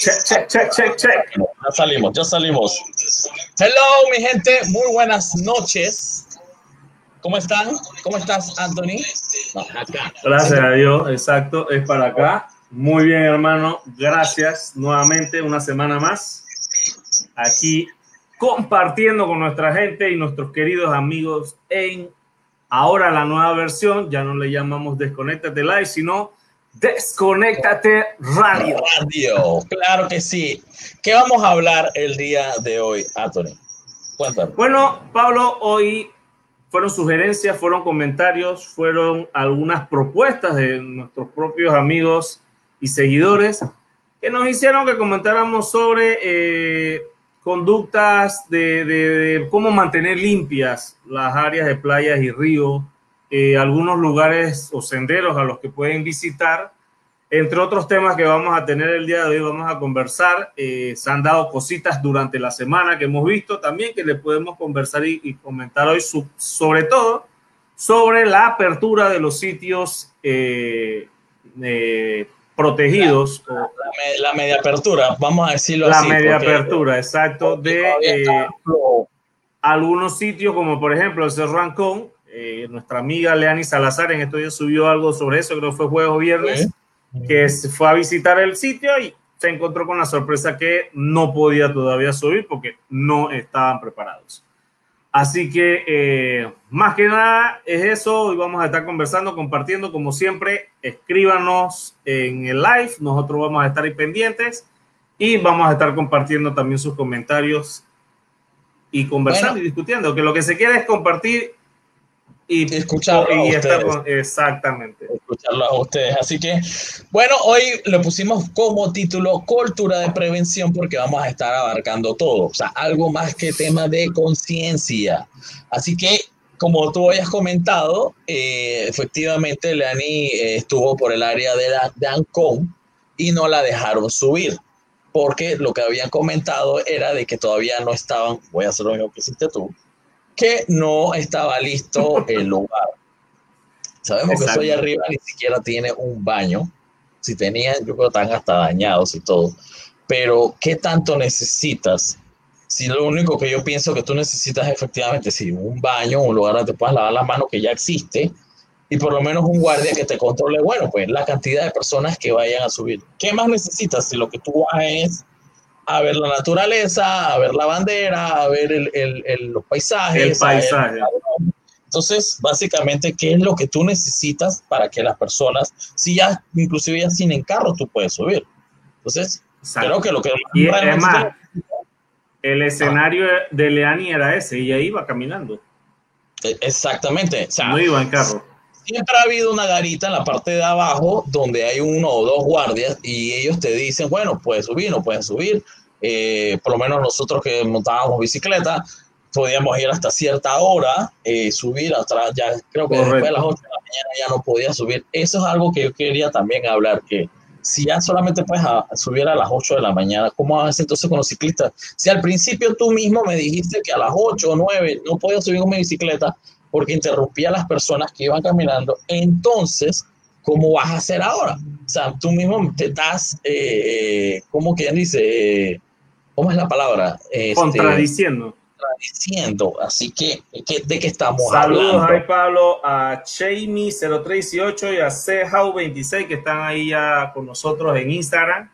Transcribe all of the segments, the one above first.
Check, check, check, check, check. Ya salimos, ya salimos. Hello, mi gente, muy buenas noches. ¿Cómo están? ¿Cómo estás, Anthony? No, acá. Gracias a Dios, exacto, es para acá. Muy bien, hermano. Gracias nuevamente, una semana más. Aquí compartiendo con nuestra gente y nuestros queridos amigos en ahora la nueva versión. Ya no le llamamos Desconéctate Live, sino Desconéctate Radio. Radio, claro que sí. ¿Qué vamos a hablar el día de hoy, Anthony? Cuéntame. Bueno, Pablo, hoy fueron sugerencias, fueron comentarios, fueron algunas propuestas de nuestros propios amigos y seguidores que nos hicieron que comentáramos sobre eh, conductas de, de, cómo mantener limpias las áreas de playas y ríos eh, algunos lugares o senderos a los que pueden visitar. Entre otros temas que vamos a tener el día de hoy, vamos a conversar. Eh, se han dado cositas durante la semana que hemos visto también que le podemos conversar y, comentar hoy, sobre todo sobre la apertura de los sitios eh, protegidos. La, la, media apertura, vamos a decirlo así. La media apertura, exacto, de algunos sitios como por ejemplo el Cerro Rancón, eh, nuestra amiga Leani Salazar en días subió algo sobre eso, creo que fue jueves o viernes, que fue a visitar el sitio y se encontró con la sorpresa que no podía todavía subir porque no estaban preparados. Así que eh, más que nada es eso, hoy vamos a estar conversando, compartiendo como siempre, escríbanos en el live, nosotros vamos a estar ahí pendientes y vamos a estar compartiendo también sus comentarios y conversando y discutiendo, que lo que se quiere es compartir y escucharlo a ustedes. exactamente. Escucharlo a ustedes. Así que, bueno, hoy lo pusimos como título Cultura de Prevención porque vamos a estar abarcando todo, o sea, algo más que tema de conciencia. Así que, como tú habías comentado, eh, efectivamente Leani eh, estuvo por el área de, la, de Ancón y no la dejaron subir porque lo que habían comentado era de que todavía no estaban, voy a hacer lo mismo que hiciste tú, que no estaba listo el lugar. Sabemos que eso arriba ni siquiera tiene un baño. Si tenían, yo creo que están hasta dañados y todo. Pero, ¿qué tanto necesitas? Si lo único que yo pienso que tú necesitas efectivamente, si un baño, un lugar donde te puedas lavar las manos que ya existe, y por lo menos un guardia que te controle, bueno, pues la cantidad de personas que vayan a subir. ¿Qué más necesitas si lo que tú vas es a ver la naturaleza, a ver la bandera, a ver el, el, los paisajes. El paisaje. Entonces, básicamente, ¿qué es lo que tú necesitas para que las personas, si ya, inclusive ya sin encarro, tú puedes subir? Entonces, creo que lo que... Y además, el escenario de Leani era ese, y ahí iba caminando. E, exactamente. no iba en carro siempre ha habido una garita en la parte de abajo donde hay uno o dos guardias y ellos te dicen, bueno, puedes subir, no puedes subir. Eh, por lo menos nosotros que montábamos bicicleta, podíamos ir hasta cierta hora, eh, subir hasta, ya creo que después de las 8 de la mañana ya no podía subir. Eso es algo que yo quería también hablar, que si ya solamente puedes subir a las 8 de la mañana, ¿cómo haces entonces con los ciclistas? Si al principio tú mismo me dijiste que a las 8 o 9 no podía subir con mi bicicleta, porque interrumpía a las personas que iban caminando, entonces, ¿cómo vas a hacer ahora? O sea, tú mismo te das, eh, eh ¿cómo quien dice? Eh, ¿Cómo es la palabra? Este, contradiciendo. Contradiciendo. Así que, ¿de qué estamos hablando? Saludos ahí, Pablo, a Jamie0318 y a Cehau26 que están ahí ya con nosotros en Instagram.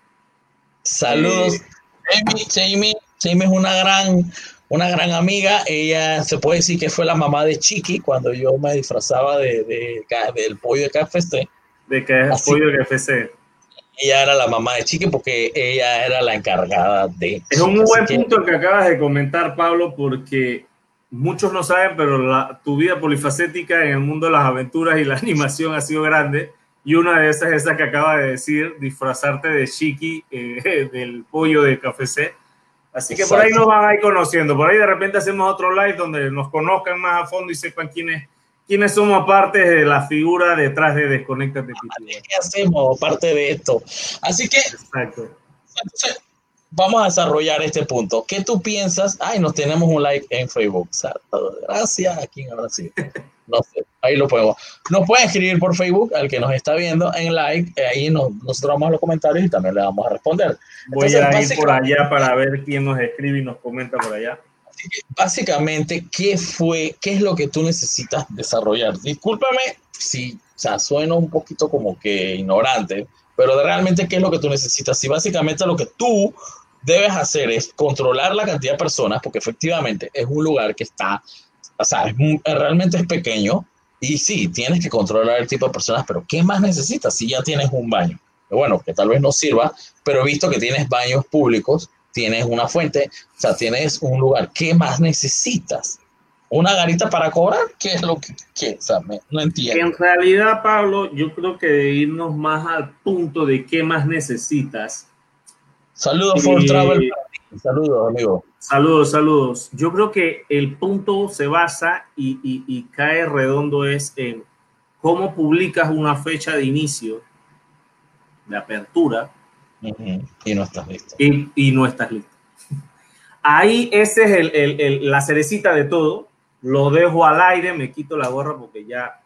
Saludos. Eh, Jamie, Jamie es una gran una gran amiga, ella se puede decir que fue la mamá de Chiqui cuando yo me disfrazaba de, del pollo de KFC. De que pollo de KFC. Ella era la mamá de Chiqui porque ella era la encargada de... Es un muy buen punto que acabas de comentar, Pablo, porque muchos no saben, pero la, tu vida polifacética en el mundo de las aventuras y la animación ha sido grande. Y una de esas es esa que acaba de decir, disfrazarte de Chiqui, eh, del pollo de KFC Así que por ahí nos van a ir conociendo. Por ahí de repente hacemos otro live donde nos conozcan más a fondo y sepan quiénes, quiénes somos parte de la figura detrás de Desconectate ¿Qué hacemos parte de esto? Así que Exacto. vamos a desarrollar este punto. ¿Qué tú piensas? Ay, nos tenemos un like en Facebook. Gracias, aquí en Brasil. No sé, ahí lo podemos. Nos pueden escribir por Facebook, al que nos está viendo en like, eh, ahí nos, nosotros vamos a los comentarios y también le vamos a responder. Voy a ir por allá para ver quién nos escribe y nos comenta por allá. Básicamente, ¿qué fue, qué es lo que tú necesitas desarrollar? Discúlpame si, o sea, suena un poquito como que ignorante, pero realmente, ¿qué es lo que tú necesitas? Si básicamente lo que tú debes hacer es controlar la cantidad de personas, porque efectivamente es un lugar que está, o sea, realmente es pequeño, y sí, tienes que controlar el tipo de personas, pero ¿qué más necesitas si ya tienes un baño? Bueno, que tal vez no sirva, pero visto que tienes baños públicos, tienes una fuente, o sea, tienes un lugar, ¿qué más necesitas? ¿Una garita para cobrar? ¿Qué es lo que, qué? O sea, no entiendo. En realidad, Pablo, yo creo que de irnos más al punto de qué más necesitas, Saludos for Travel. Saludos, amigo. Saludos, saludos. Yo creo que el punto se basa y, cae redondo es en cómo publicas una fecha de inicio, de apertura. Y no estás listo. Y, no estás listo. Ahí ese es el, la cerecita de todo. Lo dejo al aire, me quito la gorra porque ya,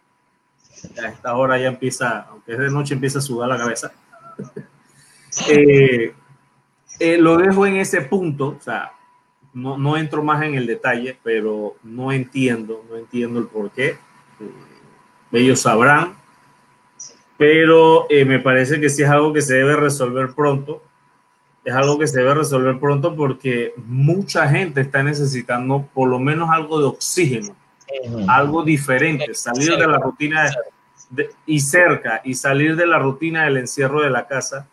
a esta hora ya empieza, aunque es de noche, empieza a sudar la cabeza. eh, eh, lo dejo en ese punto, o sea, no, no, entro más en el detalle, pero no entiendo, no entiendo el por qué. Eh, ellos sabrán, pero eh, me parece que sí es algo que se debe resolver pronto. Es algo que se debe resolver pronto porque mucha gente está necesitando por lo menos algo de oxígeno, algo diferente, salir de la rutina y cerca y salir de la rutina del encierro de la casa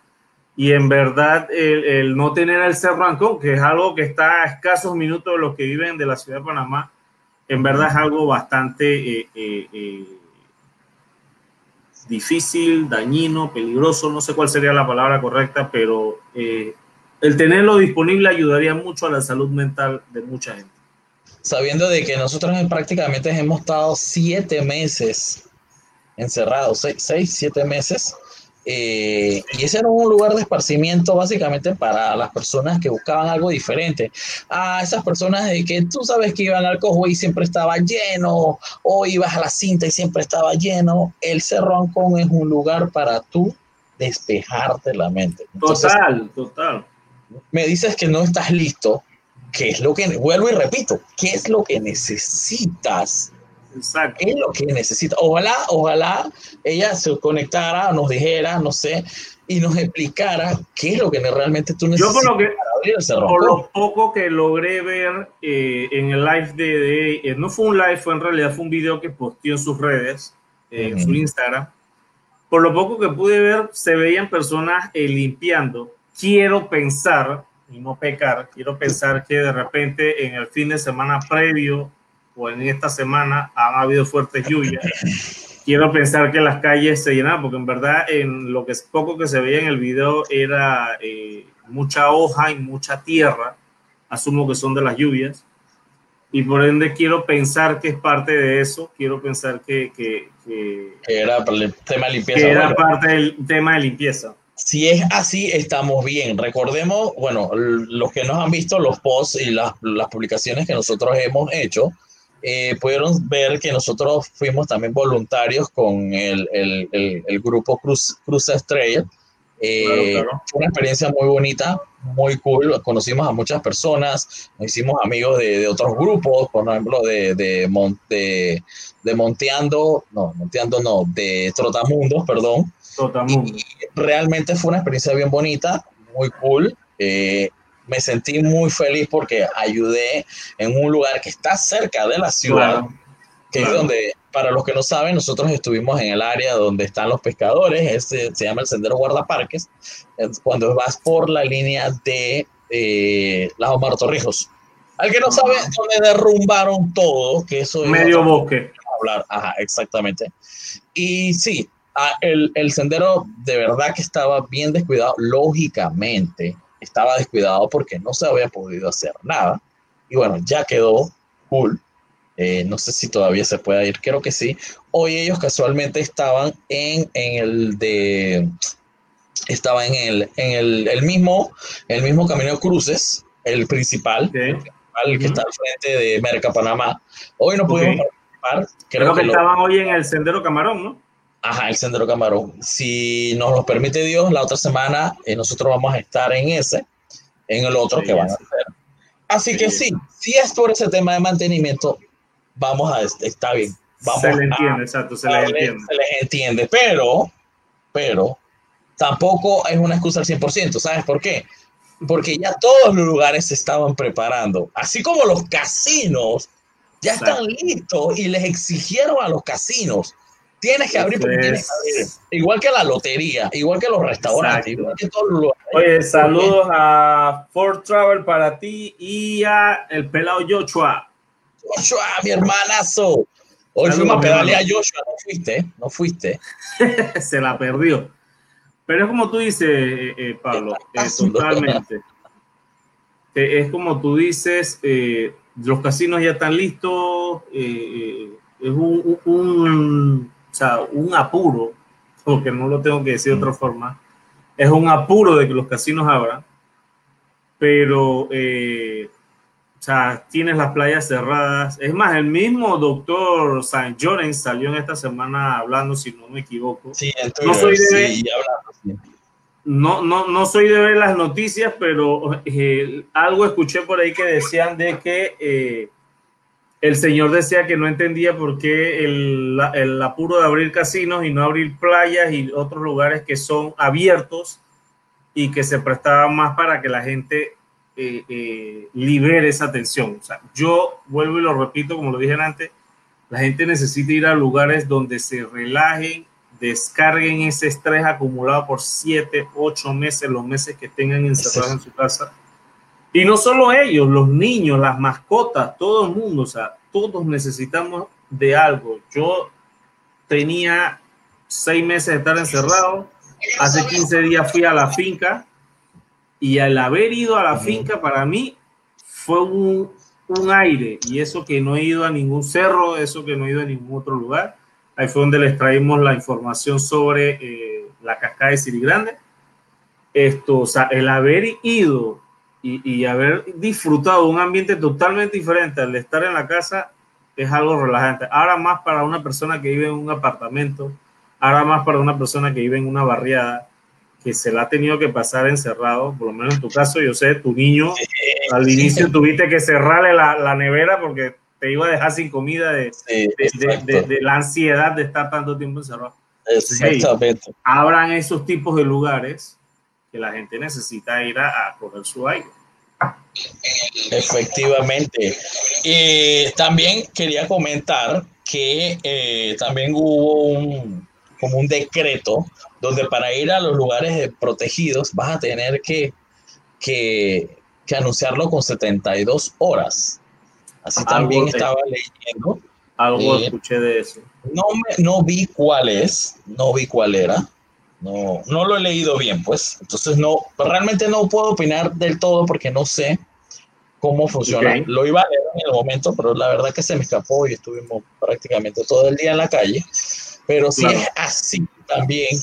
y en verdad el, no tener el Cerro Ancón, que es algo que está a escasos minutos de los que viven de la ciudad de Panamá, en verdad es algo bastante eh, eh, eh, difícil, dañino, peligroso, no sé cuál sería la palabra correcta, pero el tenerlo disponible ayudaría mucho a la salud mental de mucha gente. Sabiendo de que nosotros prácticamente hemos estado siete meses encerrados, seis, seis siete meses, eh, y ese era un lugar de esparcimiento básicamente para las personas que buscaban algo diferente. A esas personas de que tú sabes que iban al cojo y siempre estaba lleno, o ibas a la cinta y siempre estaba lleno. El Cerro Ancón es un lugar para tú despejarte la mente. total, total. Me dices que no estás listo. ¿Qué es lo que, vuelvo y repito, qué es lo que necesitas Exacto. ¿Qué es lo que necesita? Ojalá, ojalá ella se conectara, nos dijera, no sé, y nos explicara qué es lo que realmente tú necesitas. Yo por lo, que, por lo poco que logré ver eh, en el live de, eh, no fue un live, fue en realidad fue un video que posteó en sus redes, eh, en su Instagram. Por lo poco que pude ver, se veían personas limpiando. Quiero pensar, y no pecar, quiero pensar que de repente en el fin de semana previo o en esta semana han habido fuertes lluvias. Quiero pensar que las calles se llenan, porque en verdad en lo que es poco que se veía en el video era eh, mucha hoja y mucha tierra. Asumo que son de las lluvias. Y por ende quiero pensar que es parte de eso. Quiero pensar que, que, que, era el tema de limpieza. Que era parte del tema de limpieza. Si es así, estamos bien. Recordemos, bueno, los que nos han visto los posts y las, las publicaciones que nosotros hemos hecho, eh, pudieron ver que nosotros fuimos también voluntarios con el, el, el, grupo Cruz, Cruz Estrella. Eh, fue una experiencia muy bonita, muy cool. Conocimos a muchas personas, nos hicimos amigos de, de otros grupos, por ejemplo, de, de, de, Monteando, no, Monteando no, de Trotamundos, perdón. Trotamundos. realmente fue una experiencia bien bonita, muy cool. Eh, me sentí muy feliz porque ayudé en un lugar que está cerca de la ciudad, que es donde, para los que no saben, nosotros estuvimos en el área donde están los pescadores, este se llama el Sendero Guardaparques, cuando vas por la línea de eh, las Omar Torrijos. Al que no sabe, donde derrumbaron todo, que eso Medio bosque. Hablar, ajá, exactamente. Y sí, ah, el, el sendero de verdad que estaba bien descuidado, lógicamente estaba descuidado porque no se había podido hacer nada. Y bueno, ya quedó cool. Eh, no sé si todavía se puede ir, creo que sí. Hoy ellos casualmente estaban en, en el de. Estaba en el, en el, el, mismo, el mismo camino de cruces, el principal, el que está al frente de Merca Panamá. Hoy no pudimos par. Creo, que, estaban hoy en el Sendero Camarón, ¿no? Ajá, el Sendero Camarón. Si nos lo permite Dios, la otra semana eh, nosotros vamos a estar en ese, en el otro que van a hacer. Así que sí, si es por ese tema de mantenimiento, vamos a, está bien. Vamos se le entiende, exacto, se les entiende. Se les entiende, pero, pero, tampoco es una excusa al 100%, ¿sabes por qué? Porque ya todos los lugares se estaban preparando, así como los casinos ya están listos y les exigieron a los casinos, tienes que abrir porque tienes que abrir. Igual que la lotería, igual que los restaurantes, igual que todos los lugares. Oye, saludos a Ford Travel para ti y a el pelado Joshua. Joshua, mi hermanazo. Hoy fuimos a pedalear a Joshua, no fuiste, no fuiste. Se la perdió. Pero es como tú dices, eh, eh, Pablo, eh, totalmente. es como tú dices, los casinos ya están listos, es un, sea, un apuro, porque no lo tengo que decir de otra mm. forma, es un apuro de que los casinos abran, pero o sea, tienes las playas cerradas. Es más, el mismo doctor San Llorens salió en esta semana hablando, si no me equivoco. Sí, no soy de no, no, no soy de ver las noticias, pero eh, algo escuché por ahí que decían de que eh, el señor decía que no entendía por qué el, el apuro de abrir casinos y no abrir playas y otros lugares que son abiertos y que se prestaban más para que la gente eh, eh, libere esa tensión. O sea, yo vuelvo y lo repito, como lo dije antes, la gente necesita ir a lugares donde se relajen, descarguen ese estrés acumulado por siete, ocho meses, los meses que tengan encerrados en su casa. Y no solo ellos, los niños, las mascotas, todo el mundo, o sea, todos necesitamos de algo. Yo tenía seis meses de estar encerrado, hace 15 días fui a la finca y al haber ido a la finca, para mí fue un, un, aire. Y eso que no he ido a ningún cerro, eso que no he ido a ningún otro lugar. Ahí fue donde les traímos la información sobre eh, la cascada de Siri Grande. Esto, o sea, el haber ido y, y, haber disfrutado un ambiente totalmente diferente al de estar en la casa es algo relajante. Ahora más para una persona que vive en un apartamento, ahora más para una persona que vive en una barriada que se la ha tenido que pasar encerrado, por lo menos en tu caso, yo sé, tu niño, al inicio tuviste que cerrarle la, la, nevera porque te iba a dejar sin comida de, de, de, la ansiedad de estar tanto tiempo encerrado. Exactamente. abran esos tipos de lugares que la gente necesita ir a, a coger su aire. Efectivamente. y también quería comentar que eh, también hubo un, como un decreto donde para ir a los lugares protegidos vas a tener que, que, anunciarlo con 72 horas. Así también estaba leyendo. Algo eh, escuché de eso. No, me, no vi cuál es, no vi cuál era. No, no lo he leído bien, pues. Entonces, no, realmente no puedo opinar del todo porque no sé cómo funciona. Lo iba a leer en el momento, pero la verdad que se me escapó y estuvimos prácticamente todo el día en la calle. Pero si es así también,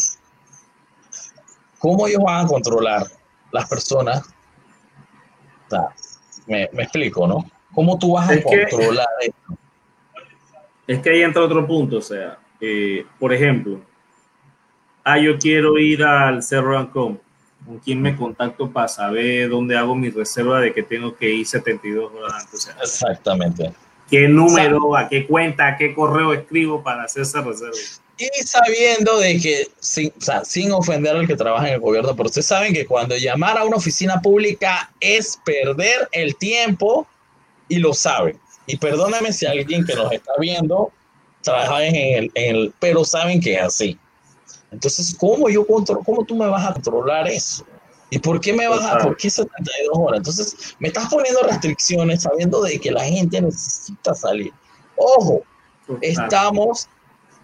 ¿cómo ellos van a controlar las personas? me, explico, ¿no? ¿Cómo tú vas a controlar esto? Es que ahí entra otro punto, o sea, eh, por ejemplo, ah, yo quiero ir al Cerro Ancón, ¿con quién me contacto para saber dónde hago mi reserva de que tengo que ir 72 horas antes? Exactamente qué número, a qué cuenta, a qué correo escribo para hacer esa reserva. Y sabiendo de que, sin, sin ofender al que trabaja en el gobierno, pero ustedes saben que cuando llamar a una oficina pública es perder el tiempo y lo saben. Y perdóname si alguien que nos está viendo trabaja en el, en el pero saben que es así. Entonces, ¿cómo yo controlo, cómo tú me vas a controlar eso? ¿Y por qué me baja? ¿Por qué 72 horas? Entonces, me estás poniendo restricciones sabiendo de que la gente necesita salir. Ojo, estamos,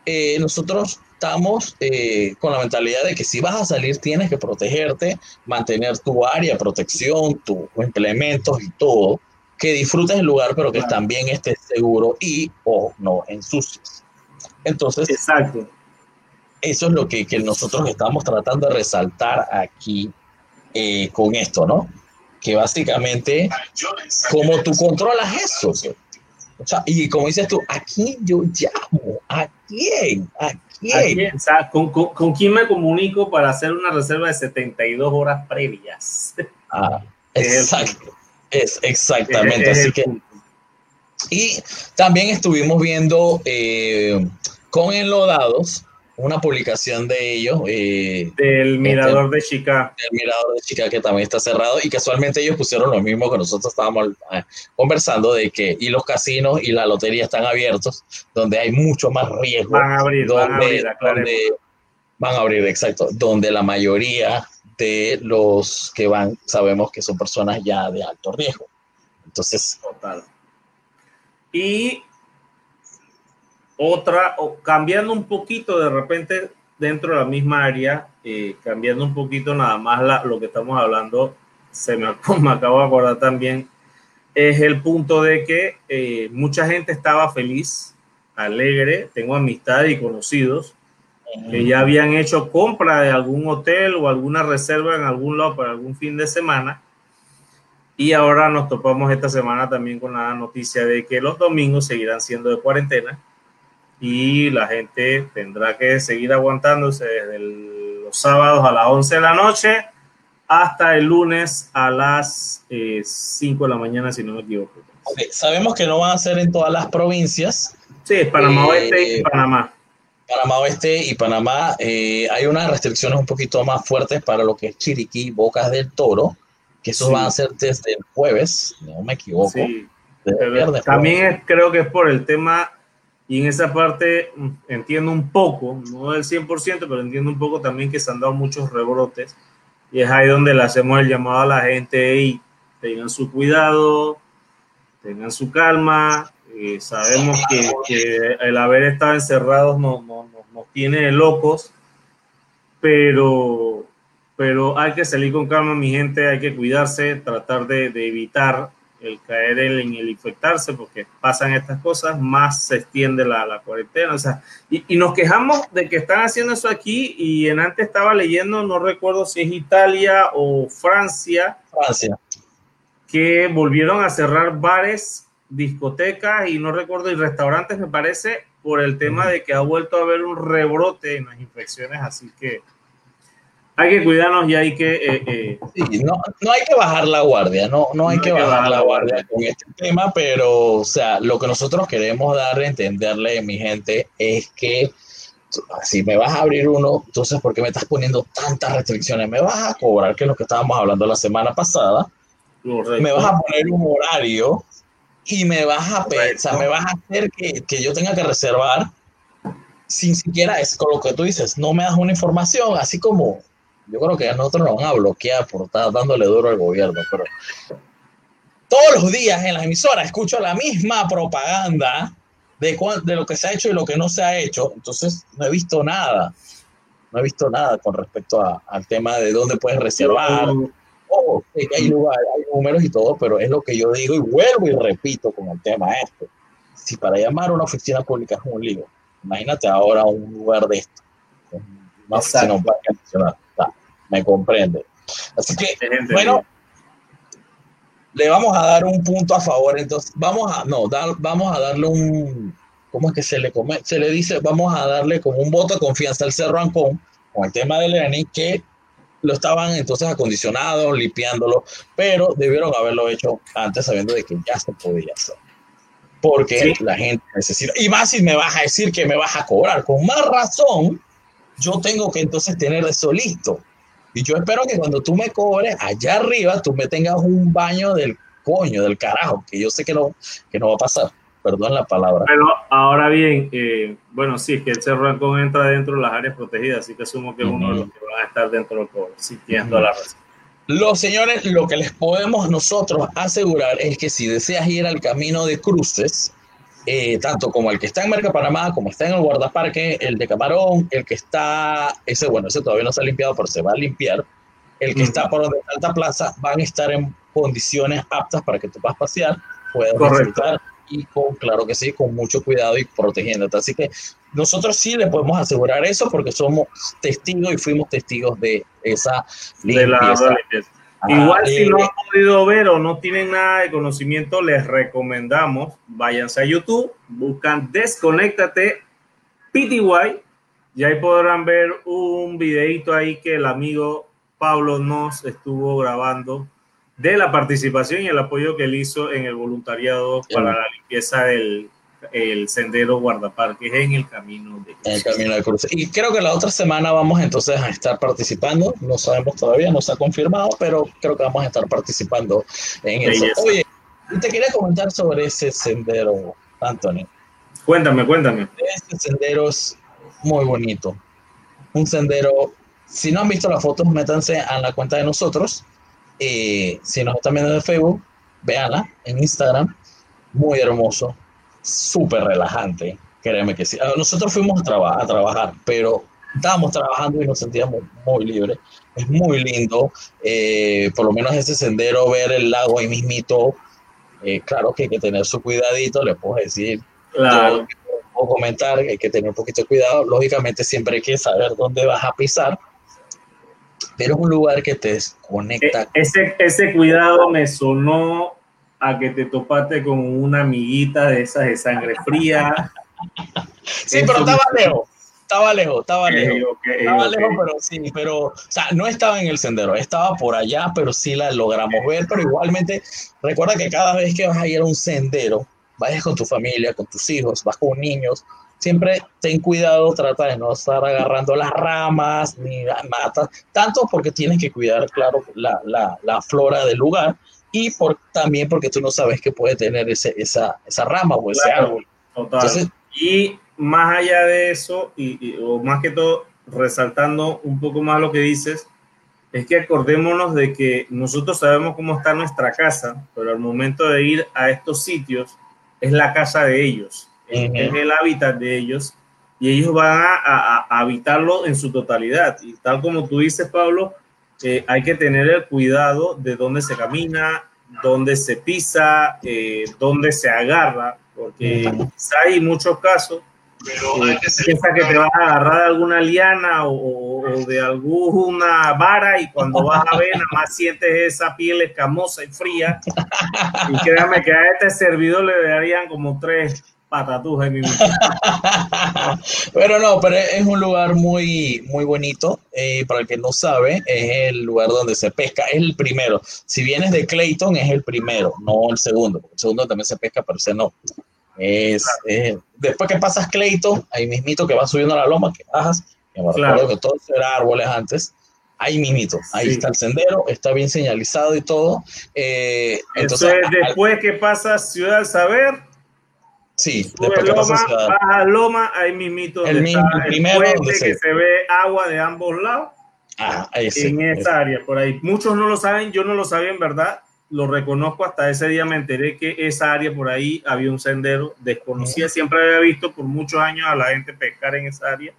eh, nosotros estamos eh, con la mentalidad de que si vas a salir tienes que protegerte, mantener tu área de protección, tus implementos y todo, que disfrutes el lugar, pero que también estés seguro y, o no ensucies. Entonces, Exacto. Eso es lo que, que nosotros estamos tratando de resaltar aquí eh, con esto, ¿no? Que básicamente, ¿cómo tú controlas eso? O sea, y como dices tú, ¿a quién yo llamo? ¿A quién? ¿A quién? O sea, ¿con, con, quién me comunico para hacer una reserva de 72 horas previas? Ah, exacto. Es, exactamente. Así que. Y también estuvimos viendo eh, con enlodados una publicación de ellos. Eh, del Mirador de Chica. Del Mirador de Chica, que también está cerrado. Y casualmente ellos pusieron lo mismo que nosotros estábamos eh, conversando, de que y los casinos y la lotería están abiertos, donde hay mucho más riesgo. Van a abrir, van a abrir, van a abrir, exacto. Donde la mayoría de los que van sabemos que son personas ya de alto riesgo. Entonces. Total. Y otra, cambiando un poquito de repente dentro de la misma área, eh, cambiando un poquito nada más lo que estamos hablando, se me, me, acabo de acordar también, es el punto de que eh, mucha gente estaba feliz, alegre, tengo amistad y conocidos que ya habían hecho compra de algún hotel o alguna reserva en algún lado para algún fin de semana. Y ahora nos topamos esta semana también con la noticia de que los domingos seguirán siendo de cuarentena y la gente tendrá que seguir aguantándose desde los sábados a las 11 de la noche hasta el lunes a las 5 eh, de la mañana, si no me equivoco. Sabemos que no van a ser en todas las provincias. Sí, Panamá eh, Oeste y Panamá. Panamá Oeste y Panamá eh, hay unas restricciones un poquito más fuertes para lo que es Chiriquí, Bocas del Toro, que eso va a ser desde el jueves, no me equivoco. Sí. También creo que es por el tema y en esa parte mm, entiendo un poco, no del 100%, pero entiendo un poco también que se han dado muchos rebrotes. Y es ahí donde le hacemos el llamado a la gente y tengan su cuidado, tengan su calma. Eh, sabemos que, el haber estado encerrados nos no, no, tiene locos, pero, pero hay que salir con calma, mi gente, hay que cuidarse, tratar de, de evitar el caer en el infectarse, porque pasan estas cosas, más se extiende la, la cuarentena. O sea, y, y, nos quejamos de que están haciendo eso aquí y en antes estaba leyendo, no recuerdo si es Italia o Francia. Francia. Que volvieron a cerrar bares, discotecas y no recuerdo, y restaurantes, me parece, por el tema de que ha vuelto a haber un rebrote en las infecciones. Así que hay que cuidarnos y hay que... Eh, eh, no, no, hay que bajar la guardia, no, no hay que bajar, la guardia con este tema, pero, o sea, lo que nosotros queremos dar a entenderle, mi gente, es que si me vas a abrir uno, entonces, ¿por qué me estás poniendo tantas restricciones? ¿Me vas a cobrar, que es lo que estábamos hablando la semana pasada? Me vas a poner un horario y me vas a, o me vas a hacer que, que yo tenga que reservar sin siquiera es con lo que tú dices, no me das una información, así como yo creo que a nosotros nos van a bloquear por estar dándole duro al gobierno, pero todos los días en las emisoras escucho la misma propaganda de, de lo que se ha hecho y lo que no se ha hecho, entonces no he visto nada, no he visto nada con respecto al tema de dónde puedes reservar. Oh, hay lugares, hay números y todo, pero es lo que yo digo y vuelvo y repito con el tema este. Si para llamar a una oficina pública es un lío, imagínate ahora un lugar de esto, una oficina un parque nacional me comprende. Así que, bueno, le vamos a dar un punto a favor, entonces vamos a, no, vamos a darle un, ¿cómo es que se le come? Se le dice, vamos a darle como un voto de confianza al Cerro Ancón con el tema de Lenin, que lo estaban entonces acondicionados, limpiándolo, pero debieron haberlo hecho antes sabiendo de que ya se podía hacer. Porque la gente necesita, y más si me vas a decir que me vas a cobrar, con más razón, yo tengo que entonces tener eso listo. Y yo espero que cuando tú me cobres allá arriba, tú me tengas un baño del coño, del carajo, que yo sé que no, que no va a pasar. Perdón la palabra. Pero ahora bien, eh, bueno, sí, es que el Cerro Ancón entra dentro de las áreas protegidas, así que asumo que uno de los que van a estar dentro del cobre, sí, tienes la razón. Los señores, lo que les podemos nosotros asegurar es que si deseas ir al camino de cruces, eh, tanto como el que está en Merca Panamá, como está en el guardaparque, el de Camarón, el que está, ese bueno, ese todavía no se ha limpiado, pero se va a limpiar, el que está por donde Alta Plaza, van a estar en condiciones aptas para que tú puedas pasear, puedas disfrutar y con, claro que sí, con mucho cuidado y protegiéndote. Así que nosotros sí le podemos asegurar eso porque somos testigos y fuimos testigos de esa limpieza. Igual si no han podido ver o no tienen nada de conocimiento, les recomendamos, váyanse a YouTube, buscan Desconéctate PTY y ahí podrán ver un videito ahí que el amigo Pablo nos estuvo grabando de la participación y el apoyo que él hizo en el voluntariado para la limpieza del el sendero guardaparques en el camino de en el camino de cruce. Y creo que la otra semana vamos entonces a estar participando, no sabemos todavía, no se ha confirmado, pero creo que vamos a estar participando en eso. Oye, te quería comentar sobre ese sendero, Anthony. Cuéntame, cuéntame. Ese sendero es muy bonito. Un sendero, si no han visto las fotos, métanse a la cuenta de nosotros. Eh, si nos están viendo en Facebook, véanla en Instagram. Muy hermoso, súper relajante, créeme que sí. Ah, nosotros fuimos a, a trabajar, pero estábamos trabajando y nos sentíamos muy libres. Es muy lindo, eh, por lo menos ese sendero, ver el lago ahí mismito. Eh, claro que hay que tener su cuidadito, le puedo decir. Claro. O comentar que hay que tener un poquito de cuidado. Lógicamente, siempre hay que saber dónde vas a pisar, pero es un lugar que te desconecta. E, ese, ese cuidado me sonó a que te topaste con una amiguita de esas de sangre fría. sí, pero estaba lejos. Estaba lejos, estaba lejos. estaba lejos, pero sí, pero, o sea, no estaba en el sendero, estaba por allá, pero sí la logramos ver. Pero igualmente, recuerda que cada vez que vas a ir a un sendero, vayas con tu familia, con tus hijos, vas con niños, siempre ten cuidado, trata de no estar agarrando las ramas ni matas, tanto porque tienes que cuidar, claro, la, la, la flora del lugar, y por, también porque tú no sabes que puede tener ese, esa, esa rama o ese árbol. y más allá de eso, y, o más que todo, resaltando un poco más lo que dices, es que acordémonos de que nosotros sabemos cómo está nuestra casa, pero al momento de ir a estos sitios, es la casa de ellos, es el hábitat de ellos, y ellos van a, a, habitarlo en su totalidad. Y tal como tú dices, Pablo, hay que tener el cuidado de dónde se camina, dónde se pisa, eh, dónde se agarra, porque hay muchos casos pero eh, piensa que te vas a agarrar de alguna liana o, de alguna vara y cuando vas a ver nada más sientes esa piel escamosa y fría. Y créame que a este servidor le darían como tres patatuja mi Pero no, pero es un lugar muy, muy bonito. Eh, para el que no sabe, es el lugar donde se pesca. Es el primero. Si vienes de Clayton, es el primero, no el segundo. El segundo también se pesca, pero ese no. Es, después que pasas Clayton, ahí mismito que vas subiendo la loma, que bajas, que que todo era árboles antes. Ahí mismito, ahí está el sendero, está bien señalizado y todo. Eh, entonces, después que pasas Ciudad Saber, Sí, después que Loma, baja Loma, ahí mismito el, mismo, primero que se... ve agua de ambos lados. Ah, ahí sí, en esa área, por ahí. Muchos no lo saben, yo no lo sabía en verdad, lo reconozco, hasta ese día me enteré que esa área por ahí había un sendero, desconocía, siempre había visto por muchos años a la gente pescar en esa área,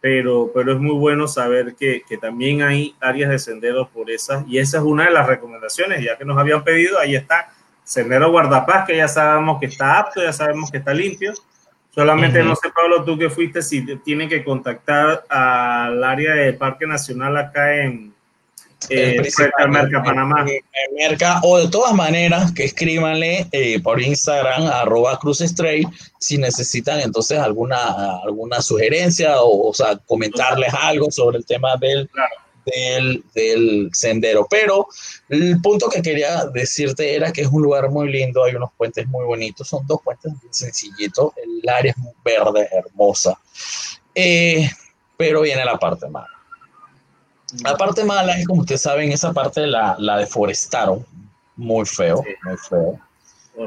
pero, pero es muy bueno saber que, que también hay áreas de senderos por esas, y esa es una de las recomendaciones, ya que nos habían pedido, ahí está Sendero Guardapaz, que ya sabemos que está apto, ya sabemos que está limpio. Solamente no sé, Pablo, tú que fuiste, si tienen que contactar al área del Parque Nacional acá en eh, Merca, Panamá. Merca, o de todas maneras, que escríbanle eh, por Instagram, arroba si necesitan entonces alguna, alguna sugerencia o, o sea, comentarles algo sobre el tema del, del, sendero. Pero el punto que quería decirte era que es un lugar muy lindo, hay unos puentes muy bonitos, son dos puentes sencillitos, el área es muy verde, hermosa. Eh, pero viene la parte mala. La parte mala es, como ustedes saben, esa parte la, la deforestaron muy feo, muy feo.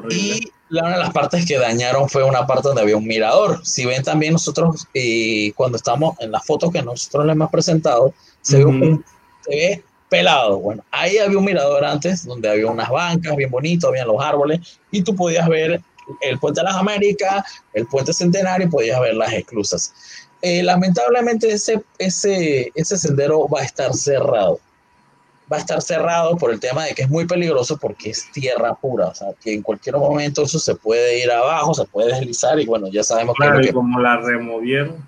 Y una de las partes que dañaron fue una parte donde había un mirador. Si ven también nosotros, eh, cuando estamos en las fotos que nosotros les hemos presentado, se, ve pelado. Bueno, ahí había un mirador antes donde había unas bancas bien bonitas, había los árboles y tú podías ver el puente de las Américas, el puente centenario y podías ver las esclusas. Eh, lamentablemente ese, ese, ese sendero va a estar cerrado. Va a estar cerrado por el tema de que es muy peligroso porque es tierra pura, o sea, que en cualquier momento eso se puede ir abajo, se puede deslizar y bueno, ya sabemos claro, que... como la removieron.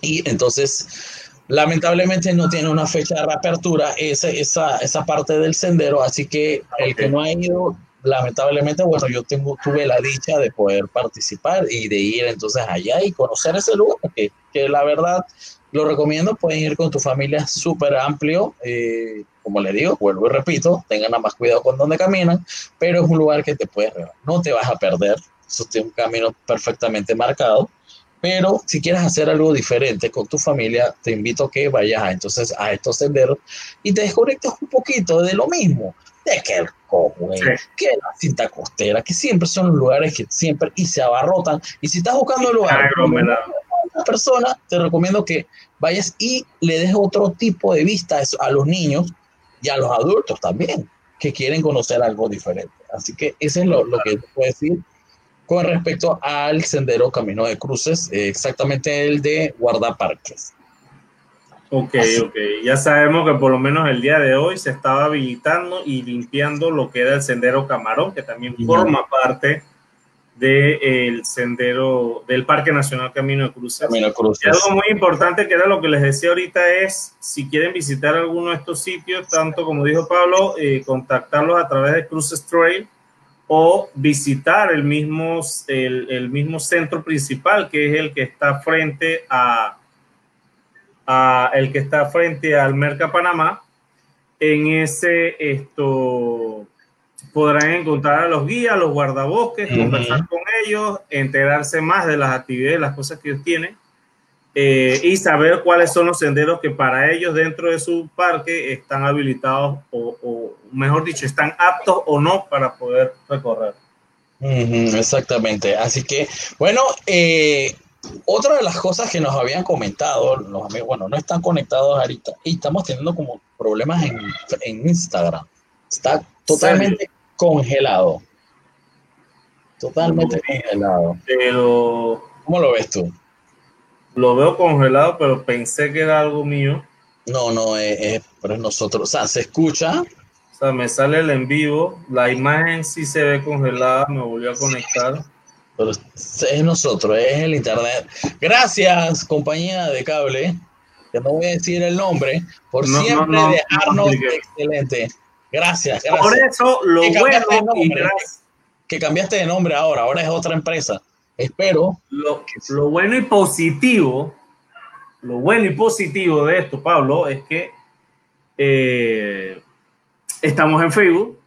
Y entonces Lamentablemente no tiene una fecha de reapertura ese, esa, esa parte del sendero, así que el que no ha ido, lamentablemente, bueno, yo tengo, tuve la dicha de poder participar y de ir entonces allá y conocer ese lugar, que, que la verdad lo recomiendo, pueden ir con tu familia súper amplio, eh, como les digo, vuelvo y repito, tengan más cuidado con dónde caminan, pero es un lugar que te puedes, no te vas a perder, eso tiene un camino perfectamente marcado, pero si quieres hacer algo diferente con tu familia, te invito a que vayas a, entonces a estos senderos y te desconectes un poquito de lo mismo, de que el Coway, que la cinta costera, que siempre son los lugares que siempre y se abarrotan. Y si estás buscando lugar una persona, te recomiendo que vayas y le des otro tipo de vista a los niños y a los adultos también, que quieren conocer algo diferente. Así que eso es lo, lo que puedo decir con respecto al sendero Camino de Cruces, eh, exactamente el de guardaparques. Ok, ok. Ya sabemos que por lo menos el día de hoy se estaba habilitando y limpiando lo que era el sendero Camarón, que también forma parte del sendero del Parque Nacional Camino de Cruces. Camino de Cruces. Y algo muy importante que era lo que les decía ahorita es, si quieren visitar alguno de estos sitios, tanto como dijo Pablo, eh, contactarlos a través de Cruces Trail o visitar el mismo, el, mismo centro principal, que es el que está frente a, el que está frente al Merca Panamá. En ese esto podrán encontrar a los guías, los guardabosques, conversar con ellos, enterarse más de las actividades, las cosas que ellos tienen eh, y saber cuáles son los senderos que para ellos dentro de su parque están habilitados o, mejor dicho, están aptos o no para poder recorrer. exactamente. Así que, bueno, eh, otra de las cosas que nos habían comentado los amigos, bueno, no están conectados ahorita y estamos teniendo como problemas en, en Instagram. Está totalmente congelado. Totalmente congelado. Pero, ¿cómo lo ves tú? Lo veo congelado, pero pensé que era algo mío. No, no, es, pero es nosotros. O sea, se escucha. O sea, me sale el en vivo. La imagen sí se ve congelada. Me volví a conectar. Pero es nosotros, es el internet. Gracias, compañía de cable. Que no voy a decir el nombre. Por siempre dejarnos excelente. Gracias, gracias. Por eso lo bueno que cambiaste de nombre ahora. Ahora es otra empresa. Espero. Lo, lo, bueno y positivo, lo bueno y positivo de esto, Pablo, es que eh, estamos en Facebook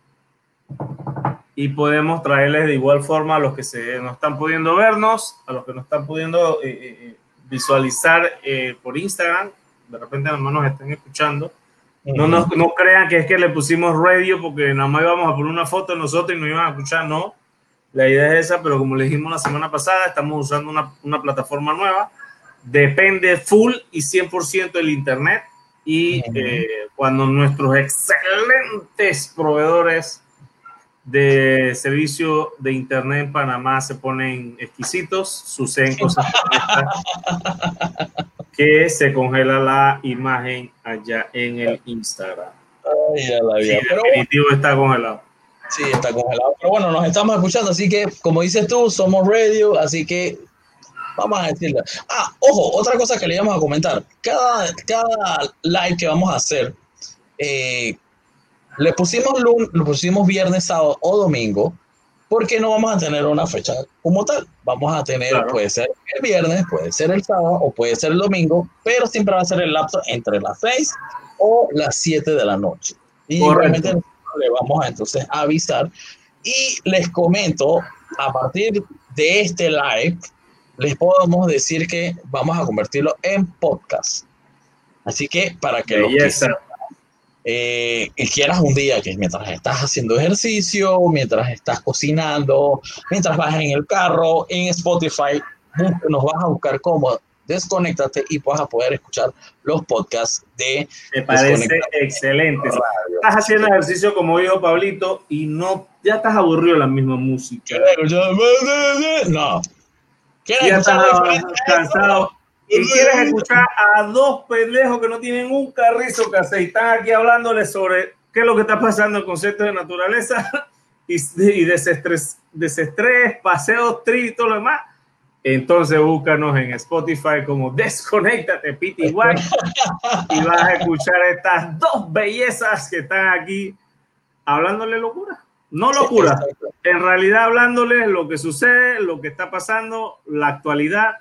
y podemos traerles de igual forma a los que se, no están pudiendo vernos, a los que no están pudiendo eh, eh, visualizar por Instagram, de repente no nos estén escuchando. No, no, no crean que es que le pusimos radio porque nada más íbamos a poner una foto de nosotros y nos iban a escuchar, no la idea es esa, pero como le dijimos la semana pasada, estamos usando una, una plataforma nueva. Depende full y 100% del Internet. Y eh, cuando nuestros excelentes proveedores de servicio de Internet en Panamá se ponen exquisitos, suceden cosas que se congela la imagen allá en el Instagram. Ay, ya la sí, definitivo está congelado. Sí, está congelado. Pero bueno, nos estamos escuchando, así que, como dices tú, somos radio, así que vamos a decirle. Ah, ojo, otra cosa que le íbamos a comentar. Cada, cada live que vamos a hacer, eh, le pusimos le pusimos viernes, sábado o domingo, porque no vamos a tener una fecha como tal. Vamos a tener, puede ser el viernes, puede ser el sábado o puede ser el domingo, pero siempre va a ser el lapso entre las 6 o las 7 de la noche. Y realmente le vamos a entonces avisar. Y les comento, a partir de este live, les podemos decir que vamos a convertirlo en podcast. Así que para que lo eh, quieras un día que mientras estás haciendo ejercicio, mientras estás cocinando, mientras vas en el carro, en Spotify, nos vas a buscar como desconéctate y vas a poder escuchar los podcasts de Me parece excelente. Estás haciendo ejercicio como dijo Pablito y no ya estás aburrido de la misma música. No. Ya estás cansado. Y quieres escuchar a dos pendejos que no tienen un carrizo que hacer y están aquí hablándoles sobre qué es lo que está pasando en conceptos de naturaleza y, y desestrés, desestrés, paseos, tri y todo lo demás Entonces búscanos en Spotify como Desconéctate PTY y vas a escuchar estas dos bellezas que están aquí hablándole locura. No locura, en realidad hablándole lo que sucede, lo que está pasando, la actualidad,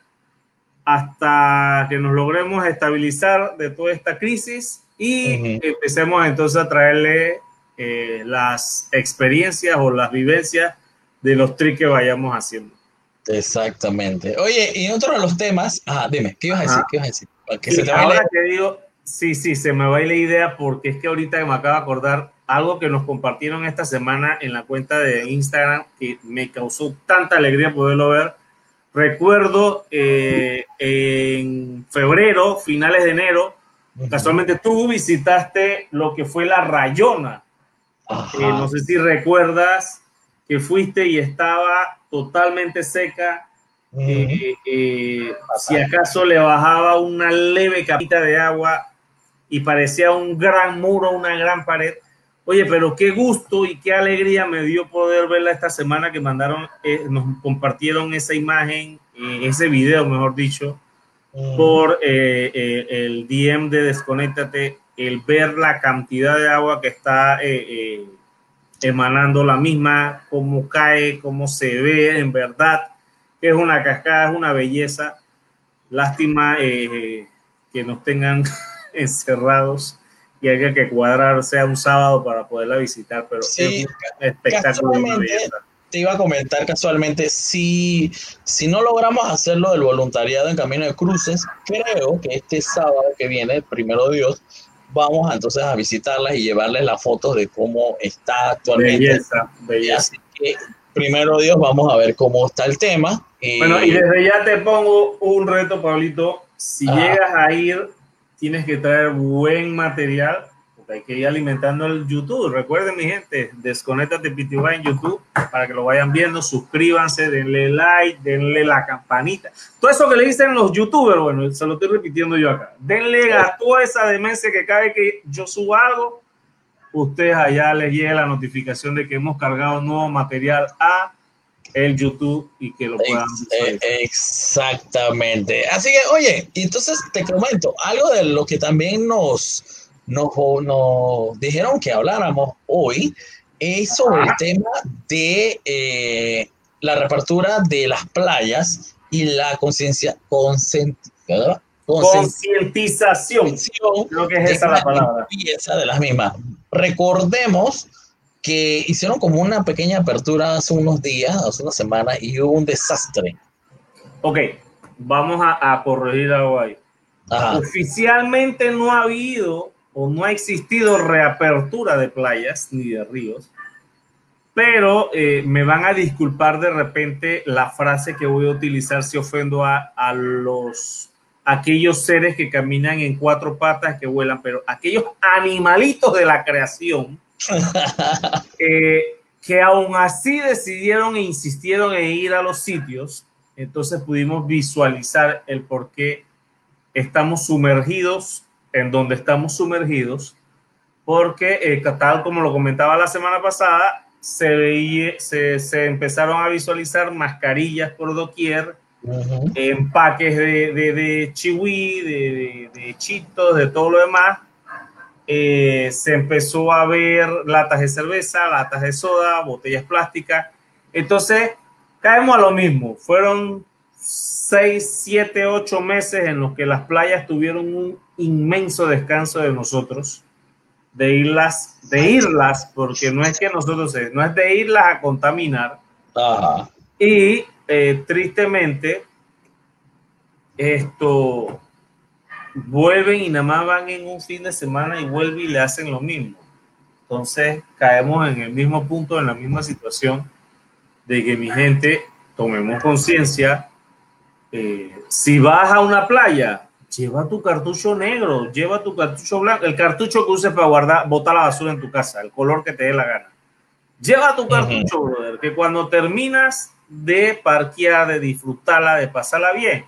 hasta que nos logremos estabilizar de toda esta crisis y empecemos entonces a traerle eh, las experiencias o las vivencias de los trips que vayamos haciendo. Exactamente. Oye, y otro de los temas, ah, dime, ¿qué ibas a decir? ¿Qué ibas a decir? Que se te ahora te digo, sí, sí, se me va a ir la idea porque es que ahorita me acaba de acordar algo que nos compartieron esta semana en la cuenta de Instagram que me causó tanta alegría poderlo ver. Recuerdo eh, en febrero, finales de enero, casualmente tú visitaste lo que fue la Rayona. Eh, no sé si recuerdas que fuiste y estaba totalmente seca. Eh, eh, si acaso le bajaba una leve capita de agua y parecía un gran muro, una gran pared. Oye, pero qué gusto y qué alegría me dio poder verla esta semana que mandaron, eh, nos compartieron esa imagen, ese video, mejor dicho, por el DM de Desconéctate, el ver la cantidad de agua que está emanando la misma, cómo cae, cómo se ve, en verdad, es una cascada, es una belleza. Lástima eh, que nos tengan encerrados y haya que cuadrar, sea un sábado para poderla visitar, pero sí, es espectacular. Te iba a comentar casualmente, si, si no logramos hacerlo del voluntariado en Camino de Cruces, creo que este sábado que viene, primero Dios, vamos entonces a visitarlas y llevarles las fotos de cómo está actualmente. Belleza, belleza. Así que primero Dios, vamos a ver cómo está el tema. Bueno, y desde ya te pongo un reto, Pablito. Si llegas a ir, tienes que traer buen material hay que ir alimentando el YouTube. Recuerden, mi gente, desconéctate PTY en YouTube para que lo vayan viendo. Suscríbanse, denle like, denle la campanita. Todo eso que le dicen los YouTubers, bueno, se lo estoy repitiendo yo acá. Denle a toda esa demencia que cabe que yo subo algo. Ustedes allá les llegue la notificación de que hemos cargado nuevo material a el YouTube y que lo puedan eh, Exactamente. Así que, oye, entonces te comento, algo de lo que también nos nos, dijeron que habláramos hoy es sobre el tema de eh, la reapertura de las playas y la conciencia concientización. Creo que es esa la palabra. de las mismas. Recordemos que hicieron como una pequeña apertura hace unos días, hace una semana, y hubo un desastre. Ok, vamos a, corregir algo ahí. Oficialmente no ha habido o no ha existido reapertura de playas ni de ríos, pero eh, me van a disculpar de repente la frase que voy a utilizar si ofendo a, a los aquellos seres que caminan en cuatro patas que vuelan, pero aquellos animalitos de la creación eh, que aún así decidieron e insistieron en ir a los sitios, entonces pudimos visualizar el por qué estamos sumergidos en donde estamos sumergidos, porque eh, tal como lo comentaba la semana pasada, se, veía, se, se empezaron a visualizar mascarillas por doquier, empaques de, de, de chihui, de, de, chitos, de todo lo demás. Eh, se empezó a ver latas de cerveza, latas de soda, botellas plásticas. Entonces, caemos a lo mismo. Fueron seis, siete, ocho meses en los que las playas tuvieron un inmenso descanso de nosotros, de irlas, de irlas, porque no es que nosotros, no es de irlas a contaminar. Y eh, tristemente, esto vuelven y nada más van en un fin de semana y vuelven y le hacen lo mismo. Entonces caemos en el mismo punto, en la misma situación de que mi gente tomemos conciencia. Eh, si vas a una playa, lleva tu cartucho negro, lleva tu cartucho blanco, el cartucho que uses para guardar, botar la basura en tu casa, el color que te dé la gana. Lleva tu cartucho, brother, que cuando terminas de parquear, de disfrutarla, de pasarla bien,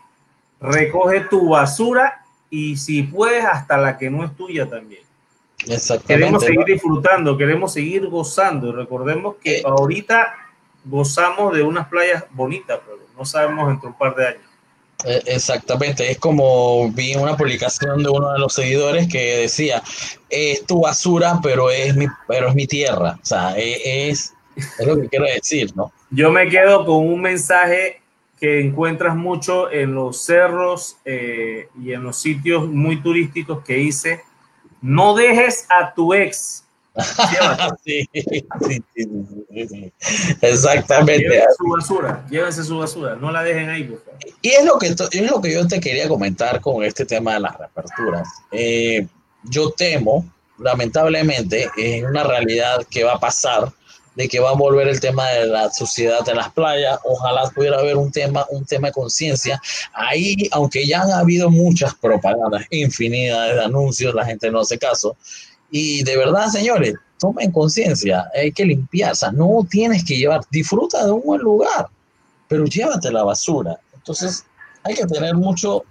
recoge tu basura y si puedes, hasta la que no es tuya también. Queremos seguir disfrutando, queremos seguir gozando. Y recordemos que ahorita gozamos de unas playas bonitas, pero no sabemos entre un par de años. Eh, exactamente, es como vi una publicación de uno de los seguidores que decía, es tu basura, pero es mi, pero es mi tierra. O sea, e, es, es, lo que quiero decir, ¿no? Yo me quedo con un mensaje que encuentras mucho en los cerros eh, y en los sitios muy turísticos que dice, no dejes a tu ex sí, sí, sí, Exactamente. Llévense su basura, llévense su basura, no la dejen ahí, Y es lo que, es lo que yo te quería comentar con este tema de las reaperturas. Eh, yo temo, lamentablemente, es una realidad que va a pasar de que va a volver el tema de la suciedad en las playas. Ojalá pudiera haber un tema, un tema de conciencia. Ahí, aunque ya han habido muchas propagandas, infinidades de anuncios, la gente no hace caso. Y de verdad, señores, tomen conciencia, hay que limpiar, o sea, no tienes que llevar, disfruta de un buen lugar, pero llévate la basura. Entonces, hay que tener mucho,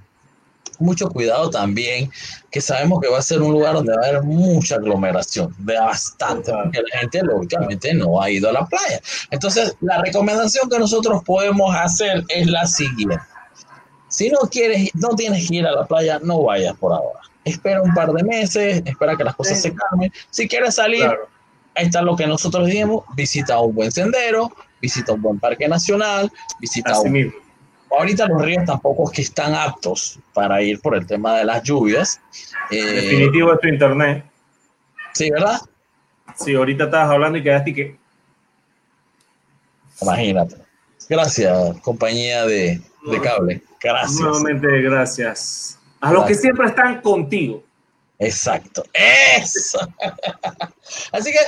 mucho cuidado también, que sabemos que va a ser un lugar donde va a haber mucha aglomeración, de bastante, porque la gente lógicamente no ha ido a la playa. Entonces, la recomendación que nosotros podemos hacer es la siguiente. Si no quieres, no tienes que ir a la playa, no vayas por ahora espera un par de meses, espera que las cosas se calmen. Si quieres salir, ahí está lo que nosotros dijimos, visita un buen sendero, visita un buen parque nacional, visita un... Ahorita los ríos tampoco es que están aptos para ir por el tema de las lluvias. Eh, Definitivo es tu internet. Sí, ¿verdad? Sí, ahorita estabas hablando y quedaste que... Imagínate. Gracias, compañía de, de cable. Gracias. Nuevamente, gracias. A los que siempre están contigo. Exacto, eso. Así que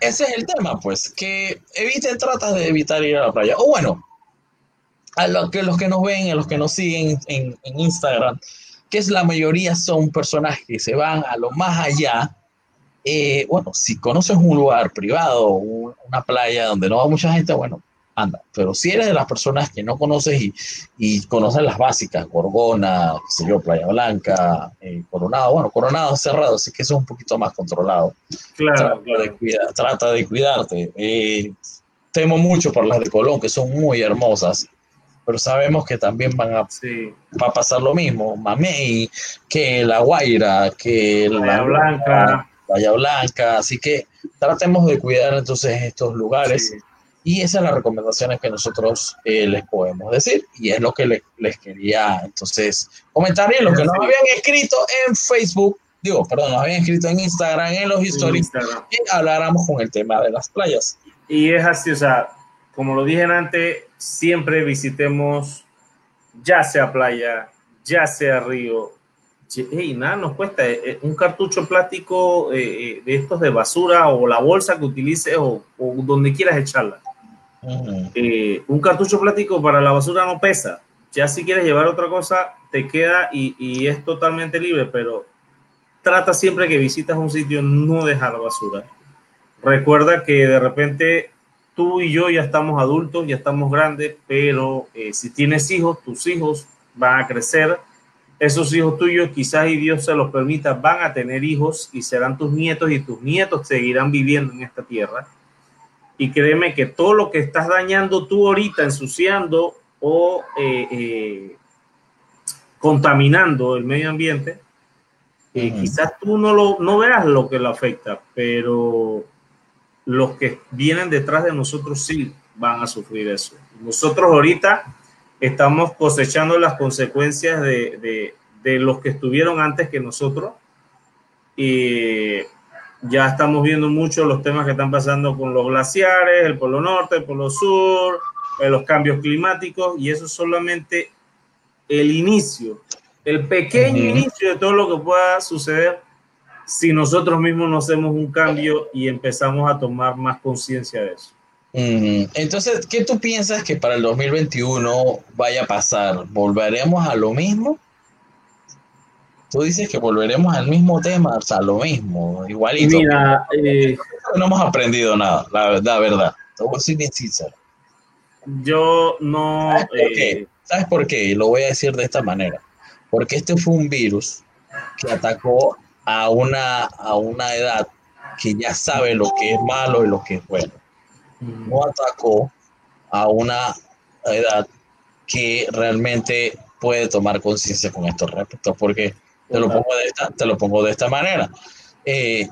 ese es el tema, pues, que eviten, tratas de evitar ir a la playa. O bueno, a los que, los que nos ven, a los que nos siguen en, en Instagram, que es la mayoría son personajes que se van a lo más allá. Eh, bueno, si conoces un lugar privado, una playa donde no va mucha gente, bueno, anda. Pero si eres de las personas que no conoces y, y conoces las básicas, Gorgona, qué sé yo, Playa Blanca, eh, Coronado, bueno, Coronado cerrado, así que eso es un poquito más controlado. Claro. Trata, De, cuidarte. Eh, temo mucho por las de Colón, que son muy hermosas, pero sabemos que también van a, va a pasar lo mismo. Mamey, que La Guaira, que Playa la Blanca. Playa Blanca, así que tratemos de cuidar entonces estos lugares. Y esas son las recomendaciones que nosotros eh, les podemos decir. Y es lo que les quería entonces comentar. Y lo que nos habían escrito en Facebook, digo, perdón, nos habían escrito en Instagram, en los stories, y habláramos con el tema de las playas. Y es así, o sea, como lo dije antes, siempre visitemos ya sea playa, ya sea río. Y nada nos cuesta eh, eh, un cartucho plástico de estos de basura o la bolsa que utilices o, o donde quieras echarla eh, un cartucho plástico para la basura no pesa. Ya si quieres llevar otra cosa, te queda y, es totalmente libre, pero trata siempre que visitas un sitio no dejar basura. Recuerda que de repente tú y yo ya estamos adultos, ya estamos grandes, pero eh, si tienes hijos, tus hijos van a crecer. Esos hijos tuyos, quizás y Dios se los permita, van a tener hijos y serán tus nietos y tus nietos seguirán viviendo en esta tierra y créeme que todo lo que estás dañando tú ahorita, ensuciando o eh, eh, contaminando el medio ambiente, eh, quizás tú no, lo, no veas lo que lo afecta, pero los que vienen detrás de nosotros sí van a sufrir eso. Nosotros ahorita estamos cosechando las consecuencias de, de, de los que estuvieron antes que nosotros. Ya estamos viendo mucho los temas que están pasando con los glaciares, el Polo Norte, el Polo Sur, eh, los cambios climáticos, y eso es solamente el inicio, el pequeño inicio de todo lo que pueda suceder si nosotros mismos no hacemos un cambio y empezamos a tomar más conciencia de eso. Entonces, ¿qué tú piensas que para el 2021 vaya a pasar? ¿Volveremos a lo mismo? Tú dices que volveremos al mismo tema, o sea, lo mismo, igualito. Mira, eh, no hemos aprendido nada, la verdad, verdad. Te voy a bien sincero. Yo no. ¿Sabes por, qué? Eh, ¿Sabes por qué? Lo voy a decir de esta manera. Porque este fue un virus que atacó a una, a una edad que ya sabe lo que es malo y lo que es bueno. No atacó a una edad que realmente puede tomar conciencia con estos respectos, porque te lo pongo de esta, te lo pongo de esta manera. Eh,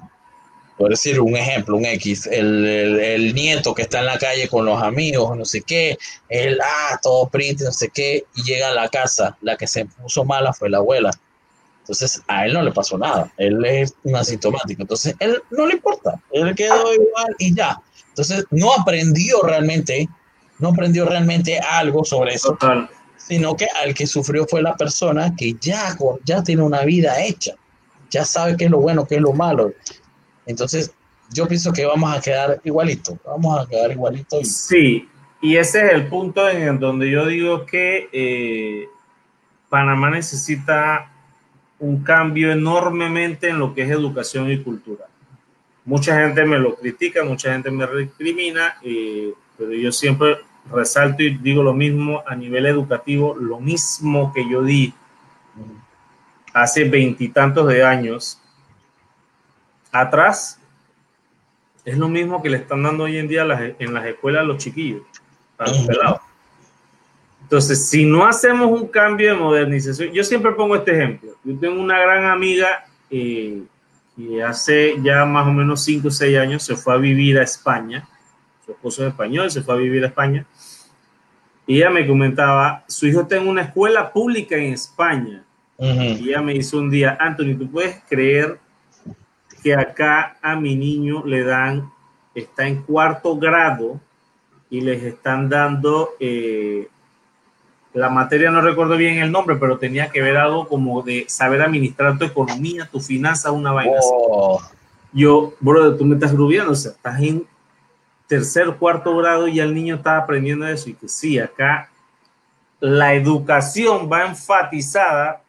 por decir un ejemplo, un X, el, nieto que está en la calle con los amigos, no sé qué, él, ah, todo print, no sé qué, y llega a la casa, la que se puso mala fue la abuela. Entonces, a él no le pasó nada, él es un asintomático, entonces, él no le importa, él quedó igual y ya. Entonces, no aprendió realmente, no aprendió realmente algo sobre eso, sino que al que sufrió fue la persona que ya, ya tiene una vida hecha, ya sabe qué es lo bueno, qué es lo malo, entonces, yo pienso que vamos a quedar igualito, vamos a quedar igualito. Sí, y ese es el punto en donde yo digo que eh, Panamá necesita un cambio enormemente en lo que es educación y cultura. Mucha gente me lo critica, mucha gente me recrimina, eh, pero yo siempre resalto y digo lo mismo a nivel educativo, lo mismo que yo di hace veintitantos de años atrás es lo mismo que le están dando hoy en día en las escuelas a los chiquillos, a los pelados. Entonces, si no hacemos un cambio de modernización, yo siempre pongo este ejemplo. Yo tengo una gran amiga eh, que hace ya más o menos 5 o 6 años se fue a vivir a España. Su esposo es español, se fue a vivir a España. Y ella me comentaba, su hijo está en una escuela pública en España. Y ella me hizo un día, Anthony, ¿tú puedes creer que acá a mi niño le dan, está en cuarto grado y les están dando eh, la materia, no recuerdo bien el nombre, pero tenía que ver algo como de saber administrar tu economía, tu finanza, una vaina oh. Yo, bro, tú me estás rubiando, o sea, estás en tercer, cuarto grado y el niño está aprendiendo eso y que sí, acá la educación va enfatizada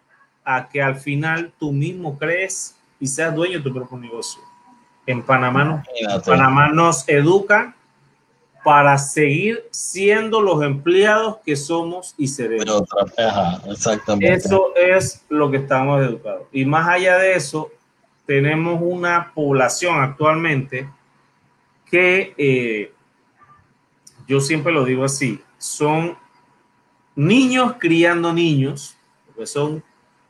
a que al final tú mismo crees y seas dueño de tu propio negocio. En Panamá, Panamá nos educa para seguir siendo los empleados que somos y seremos. exactamente. Eso es lo que estamos educados. Y más allá de eso, tenemos una población actualmente que eh, yo siempre lo digo así, son niños criando niños, porque son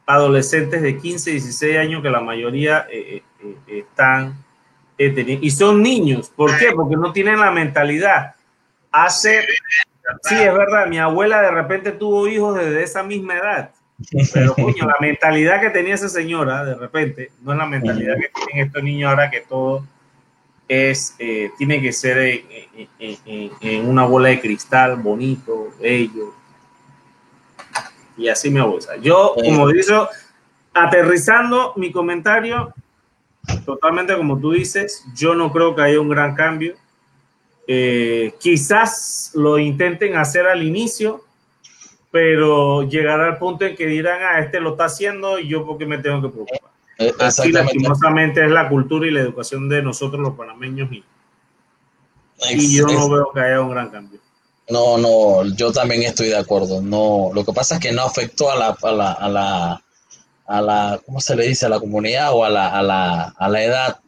adolescentes de 15, 16 años que la mayoría eh, eh, están y son niños. ¿Por qué? Porque no tienen la mentalidad. Hace, sí, es verdad, mi abuela de repente tuvo hijos desde esa misma edad. Pero coño, la mentalidad que tenía esa señora de repente no es la mentalidad que tienen estos niños ahora que todo es, tiene que ser en, una bola de cristal bonito, bello, y así me gusta. Yo, como dice, aterrizando mi comentario, totalmente como tú dices, yo no creo que haya un gran cambio. Eh, quizás lo intenten hacer al inicio, pero llegará al punto en que dirán, ah, este lo está haciendo y yo porque me tengo que preocupar. Eh, así lastimosamente es la cultura y la educación de nosotros los panameños y, y yo no veo que haya un gran cambio. No, no, yo también estoy de acuerdo. No, lo que pasa es que no afectó a la, a la, a la, a la ¿cómo se le dice? A la comunidad o a la, a la, a la edad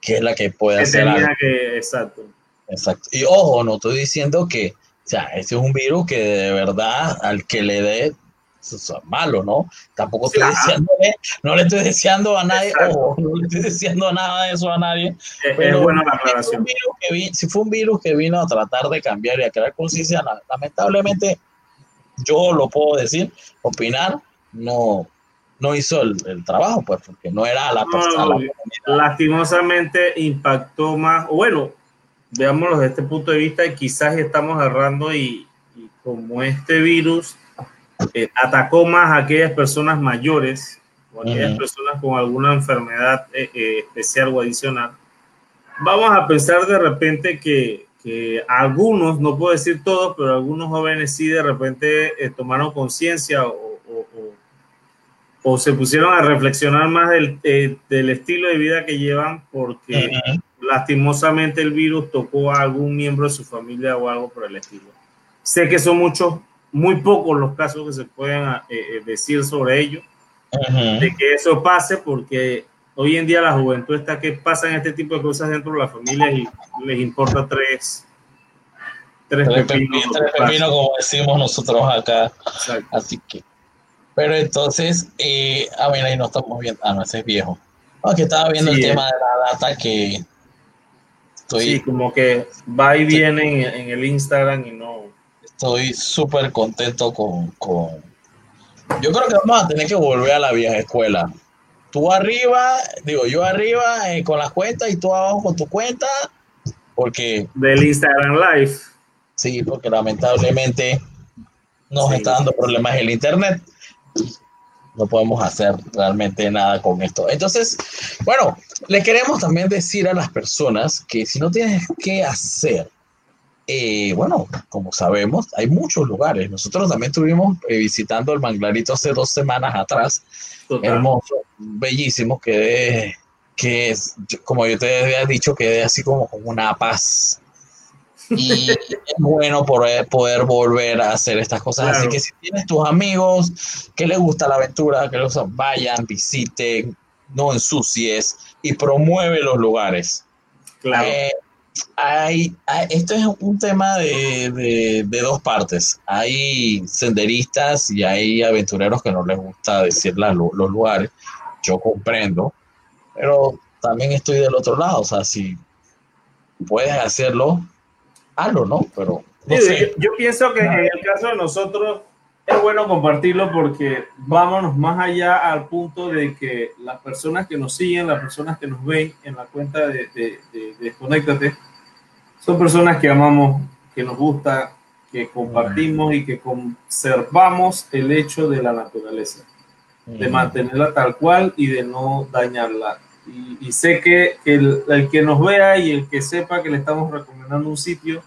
que es la que puede hacer algo. Que, exacto. Exacto. Y ojo, no estoy diciendo que, o sea, este es un virus que de verdad al que le dé es malo, ¿no? Tampoco estoy no le estoy deseando a nadie, no le estoy deseando nada de eso a nadie. pero bueno la aclaración. Si fue, un virus que vino a tratar de cambiar y a crear conciencia, lamentablemente, yo lo puedo decir, opinar, no, no hizo el, trabajo, pues, porque no era la persona. lastimosamente impactó más, bueno, veámoslo desde este punto de vista, y quizás estamos agarrando y, y como este virus eh, atacó más a aquellas personas mayores o aquellas personas con alguna enfermedad eh, eh, especial o adicional. Vamos a pensar de repente que, que, algunos, no puedo decir todos, pero algunos jóvenes sí de repente tomaron conciencia o, o, se pusieron a reflexionar más del, del, estilo de vida que llevan porque lastimosamente el virus tocó a algún miembro de su familia o algo por el estilo. Sé que son muchos muy pocos los casos que se pueden eh, eh, decir sobre ello, de que eso pase, porque hoy en día la juventud está que pasan este tipo de cosas dentro de la familia y les importa tres, Tres, pepinos, como decimos nosotros acá. Así que. Pero entonces, eh, ah, mira, ahí no estamos viendo. Ah, no, ese es viejo. Aunque estaba viendo el tema de la data que estoy. Sí, como que va y viene en, el Instagram y no. Estoy súper contento con, Yo creo que vamos a tener que volver a la vieja escuela. Tú arriba, digo, yo arriba eh, con las cuentas y tú abajo con tu cuenta, porque. Del Instagram Live. Sí, porque lamentablemente nos está dando problemas el internet. No podemos hacer realmente nada con esto. Entonces, bueno, le queremos también decir a las personas que si no tienes que hacer, eh, bueno, como sabemos, hay muchos lugares. Nosotros también estuvimos eh, visitando el Manglarito hace dos semanas atrás. Hermoso, bellísimo, que, que es, como yo te había dicho, que así como, como una paz y es bueno poder, poder volver a hacer estas cosas. Así que si tienes tus amigos que les gusta la aventura, que los vayan, visiten, no ensucies y promueve los lugares. Claro. Eh, hay, esto es un tema de, de, dos partes. Hay senderistas y hay aventureros que no les gusta decir los lugares. Yo comprendo, pero también estoy del otro lado. O sea, si puedes hacerlo, ¿no? Pero yo, pienso que en el caso de nosotros es bueno compartirlo porque vámonos más allá al punto de que las personas que nos siguen, las personas que nos ven en la cuenta de, de, son personas que amamos, que nos gusta, que compartimos y que conservamos el hecho de la naturaleza, de mantenerla tal cual y de no dañarla. Y, sé que el, el, que nos vea y el que sepa que le estamos recomendando un sitio,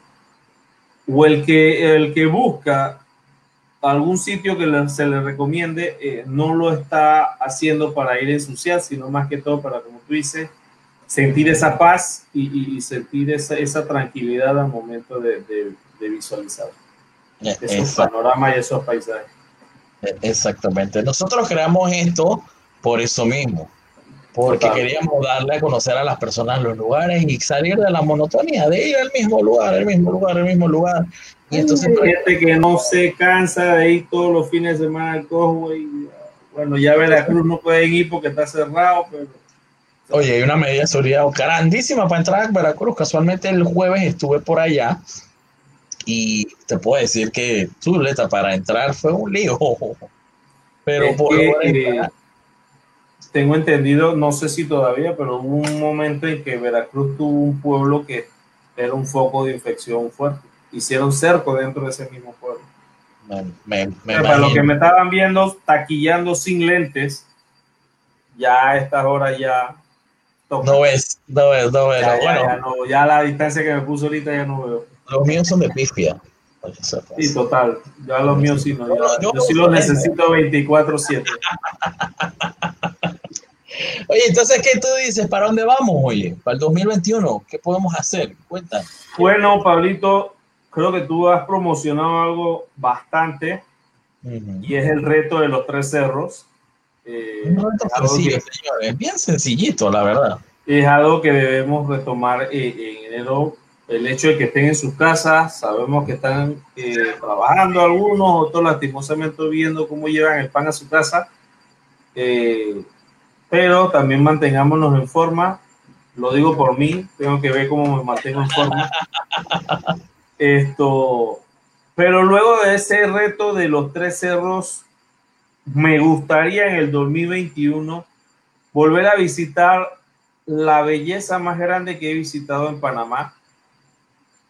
o el que, el que busca algún sitio que se le recomiende, eh, no lo está haciendo para ir a ensuciar, sino más que todo para, como tú dices, sentir esa paz y, sentir esa, esa, tranquilidad al momento de, de, visualizar eh, esos panoramas y esos paisajes. Eh, exactamente. Nosotros creamos esto por eso mismo, porque queríamos darle a conocer a las personas los lugares y salir de la monotonía de ir al mismo lugar, el mismo lugar, el mismo lugar. Y entonces gente que no se cansa de ir todos los fines de semana al cojo y bueno, ya Veracruz no pueden ir porque está cerrado, pero Oye, hay una medida de seguridad grandísima para entrar a Veracruz. Casualmente el jueves estuve por allá y te puedo decir que Zuleta para entrar fue un lío. Pero por tengo entendido, no sé si todavía, pero hubo un momento en que Veracruz tuvo un pueblo que era un foco de infección fuerte. Hicieron cerco dentro de ese mismo pueblo. para los que me estaban viendo taquillando sin lentes, ya a estas horas ya. No ves, no ves, no ves. Ya, bueno, ya, la distancia que me puso ahorita ya no veo. Los míos son de pifia. Sí, total. Ya los míos sí no. yo, sí los necesito 24-7. Oye, entonces, ¿qué tú dices? ¿Para dónde vamos, oye? Para el 2021, ¿qué podemos hacer? Cuéntame. Bueno, Pablito, creo que tú has promocionado algo bastante y es el reto de los tres cerros. Eh, reto sencillo, señores. Bien sencillito, la verdad. Es algo que debemos retomar eh, en enero. El hecho de que estén en sus casas, sabemos que están eh, trabajando algunos, otros lastimosamente viendo cómo llevan el pan a su casa. Eh, pero también mantengámonos en forma. Lo digo por mí, tengo que ver cómo me mantengo en forma. Esto, pero luego de ese reto de los tres cerros, me gustaría en el 2021 volver a visitar la belleza más grande que he visitado en Panamá,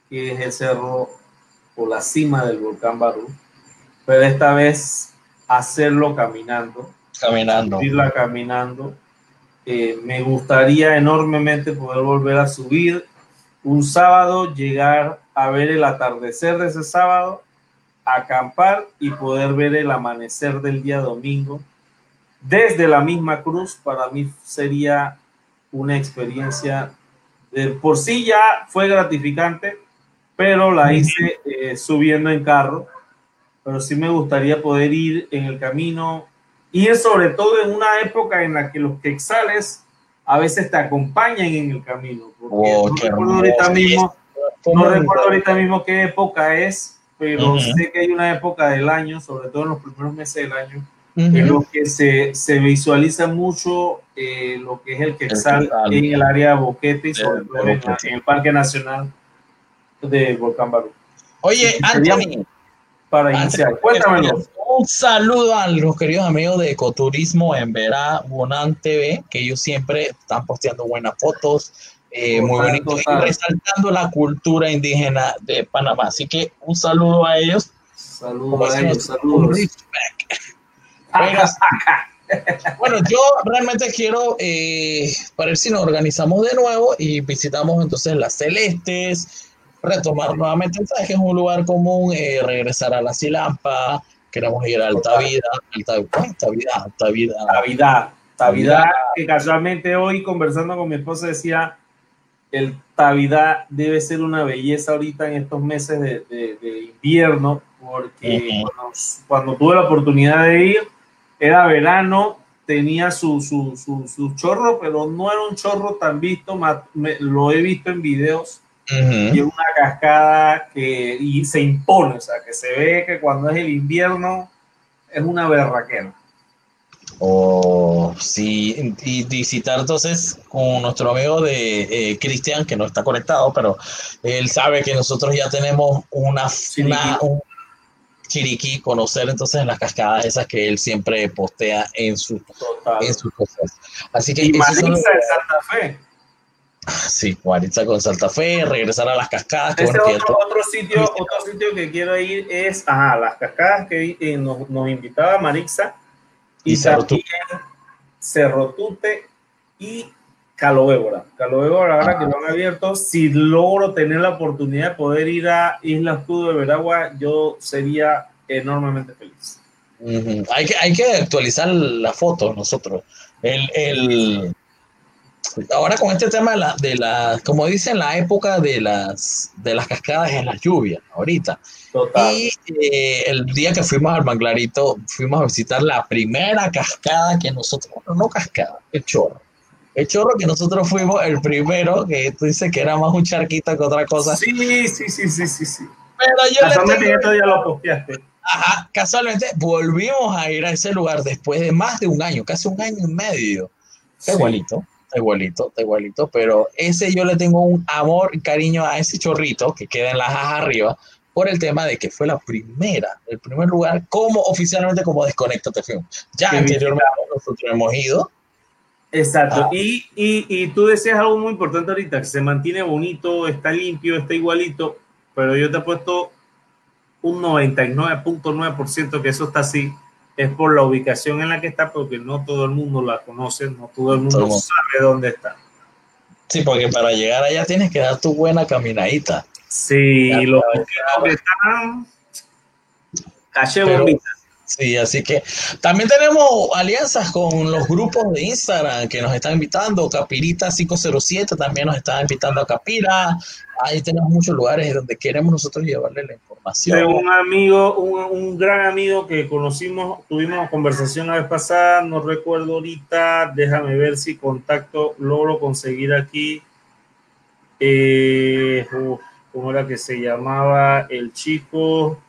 que es el cerro o la cima del volcán Barú, pero esta vez hacerlo caminando caminando. Irla caminando. Eh, me gustaría enormemente poder volver a subir un sábado, llegar a ver el atardecer de ese sábado, acampar y poder ver el amanecer del día domingo desde la misma cruz. Para mí sería una experiencia de por sí ya fue gratificante, pero la hice eh, subiendo en carro. Pero sí me gustaría poder ir en el camino, y sobre todo en una época en la que los quexales a veces te acompañan en el camino. Porque oh, ahorita mismo No recuerdo ahorita mismo qué época es, pero sé que hay una época del año, sobre todo en los primeros meses del año, en lo que se, se visualiza mucho eh, lo que es el quetzal en el área de Boquete y sobre todo en, el Parque Nacional de Volcán Barú. Oye, Anthony, para iniciar, cuéntamelo. Un saludo a los queridos amigos de Ecoturismo en Verá Bonan TV, que ellos siempre están posteando buenas fotos, eh, muy bonitos y resaltando la cultura indígena de Panamá. Así que un saludo a ellos. Saludos a ellos, saludos. bueno, yo realmente quiero, eh, para ver si nos organizamos de nuevo y visitamos entonces las Celestes, retomar nuevamente, ¿sabes? Que es un lugar común, eh, regresar a la Silampa, queremos ir a Alta Vida, Alta, alta Vida, Alta Vida. Alta Vida, Alta Vida, que casualmente hoy conversando con mi esposa decía, el Tavida debe ser una belleza ahorita en estos meses de, invierno, porque cuando, tuve la oportunidad de ir, era verano, tenía su, su, su, chorro, pero no era un chorro tan visto, lo he visto en videos, y es una cascada que y se impone, o sea, que se ve que cuando es el invierno es una berraquera. Oh, sí, y visitar entonces con nuestro amigo de eh, Cristian, que no está conectado, pero él sabe que nosotros ya tenemos una, una un chiriquí, conocer entonces las cascadas esas que él siempre postea en, su, en sus cosas. Así que... Y Maritza de Santa Fe. Sí, Maritza con Santa Fe, regresar a las cascadas. Ese otro, otro, sitio, otro sitio que quiero ir es a las cascadas que eh, nos, nos invitaba Maritza y, también Cerrotute y Calovébora. Calovébora, ahora que lo han abierto, si logro tener la oportunidad de poder ir a Isla Escudo de Veragua, yo sería enormemente feliz. hay, que, hay que actualizar la foto nosotros. El, el, ahora con este tema de la, de la, como dicen, la época de las, de las cascadas en la lluvia, ahorita. Y eh, el día que fuimos al Manglarito, fuimos a visitar la primera cascada que nosotros, bueno, no cascada, el chorro. El chorro que nosotros fuimos, el primero, que tú dices que era más un charquito que otra cosa. Sí, sí, sí, sí, sí, sí. Pero yo casualmente le día lo posteaste. Ajá, casualmente volvimos a ir a ese lugar después de más de un año, casi un año y medio. Está igualito, está igualito, está igualito, pero ese yo le tengo un amor y cariño a ese chorrito que queda en la jaja arriba, por el tema de que fue la primera, el primer lugar como oficialmente como Desconectate Film. Ya anteriormente nosotros hemos ido. Exacto. Ah. Y, y, y, tú decías algo muy importante ahorita, que se mantiene bonito, está limpio, está igualito, pero yo te he puesto un 99.9% que eso está así, es por la ubicación en la que está, porque no todo el mundo la conoce, no todo el mundo sabe dónde está. Sí, porque para llegar allá tienes que dar tu buena caminadita. Sí, los que están caché bombita. Sí, así que también tenemos alianzas con los grupos de Instagram que nos están invitando. Capirita 507 también nos está invitando a Capira. Ahí tenemos muchos lugares donde queremos nosotros llevarle la un amigo, un, gran amigo que conocimos, tuvimos conversación la vez pasada, no recuerdo ahorita, déjame ver si contacto logro conseguir aquí. Eh, ¿cómo era que se llamaba el chico?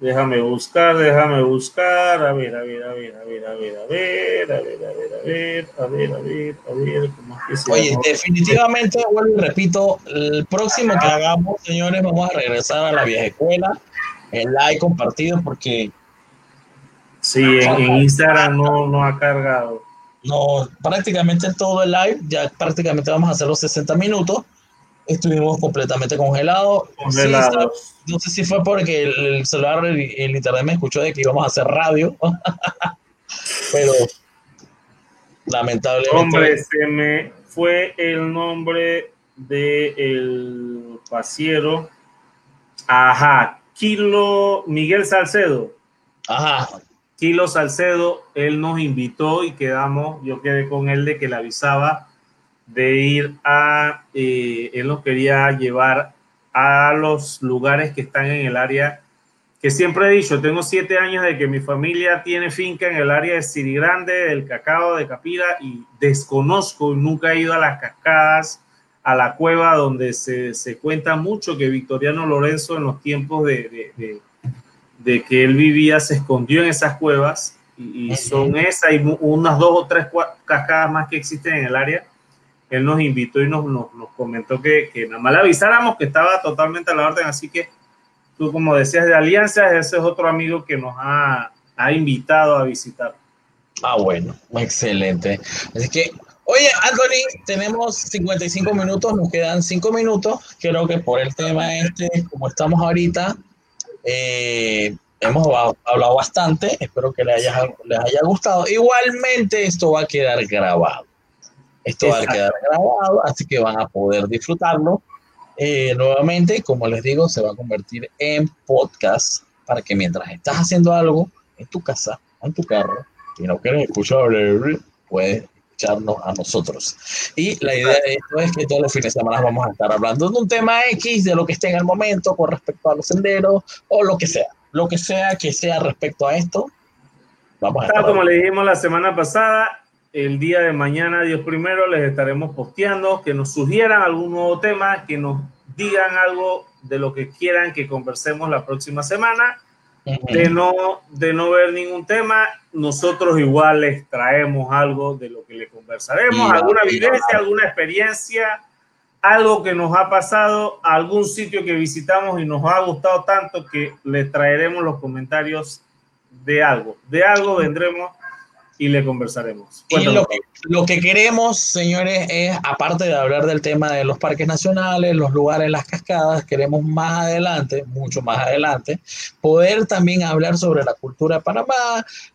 Déjame buscar, déjame buscar, a ver, a ver, a ver, a ver, a ver, a ver, a ver, a ver, a ver, a ver, a ver, a ver, ¿cómo es que se Oye, definitivamente, vuelvo y repito, el próximo que hagamos, señores, vamos a regresar a la vieja escuela, el like compartido, porque... Sí, en, Instagram no, no ha cargado. No, prácticamente todo el live, ya prácticamente vamos a hacer los 60 minutos estuvimos completamente congelados. no sé si fue porque el, celular, el, el, internet me escuchó de que íbamos a hacer radio, pero lamentablemente. Hombre, se me fue el nombre del el pasiero. Ajá, Kilo Miguel Salcedo. Ajá. Kilo Salcedo, él nos invitó y quedamos, yo quedé con él de que le avisaba de ir a, eh, él nos quería llevar a los lugares que están en el área, que siempre he dicho, tengo siete años de que mi familia tiene finca en el área de Siri Grande, del Cacao, de Capira, y desconozco, nunca he ido a las cascadas, a la cueva donde se, se cuenta mucho que Victoriano Lorenzo en los tiempos de, de, de, que él vivía se escondió en esas cuevas y, son esas y unas dos o tres cascadas más que existen en el área. Él nos invitó y nos, nos, nos comentó que, que, nada más le avisáramos que estaba totalmente a la orden, así que tú como decías de alianzas, ese es otro amigo que nos ha, ha invitado a visitar. Ah, bueno, excelente. Así que Oye, Anthony, tenemos 55 minutos, nos quedan 5 minutos. Creo que por el tema este, como estamos ahorita, eh, hemos hablado bastante. Espero que les haya, les haya gustado. Igualmente, esto va a quedar grabado. Esto va a quedar grabado, así que van a poder disfrutarlo. Eh, nuevamente, como les digo, se va a convertir en podcast para que mientras estás haciendo algo en tu casa, en tu carro, y no quieres escuchar, puedes escucharnos a nosotros. Y la idea de esto es que todos los fines de semana vamos a estar hablando de un tema X, de lo que esté en el momento con respecto a los senderos o lo que sea. Lo que sea que sea respecto a esto, vamos a estar Como le dijimos la semana pasada, el día de mañana, Dios primero, les estaremos posteando, que nos sugieran algún nuevo tema, que nos digan algo de lo que quieran que conversemos la próxima semana. De no, de no ver ningún tema, nosotros igual les traemos algo de lo que le conversaremos, alguna vivencia, alguna experiencia, algo que nos ha pasado, algún sitio que visitamos y nos ha gustado tanto que les traeremos los comentarios de algo. De algo vendremos y le conversaremos. Y lo que, lo que, queremos, señores, es, aparte de hablar del tema de los parques nacionales, los lugares, las cascadas, queremos más adelante, mucho más adelante, poder también hablar sobre la cultura de Panamá,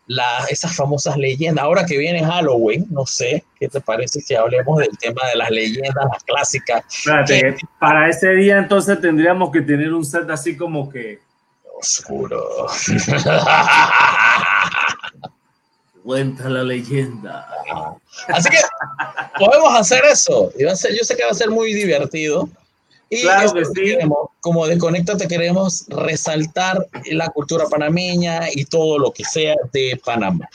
la, esas famosas leyendas. Ahora que viene Halloween, no sé, ¿qué te parece si hablemos del tema de las leyendas, las clásicas? Espérate, para ese día entonces tendríamos que tener un set así como que... Oscuro. Cuenta la leyenda. Así que podemos hacer eso. yo sé que va a ser muy divertido. Y claro que sí. como te queremos resaltar la cultura panameña y todo lo que sea de Panamá.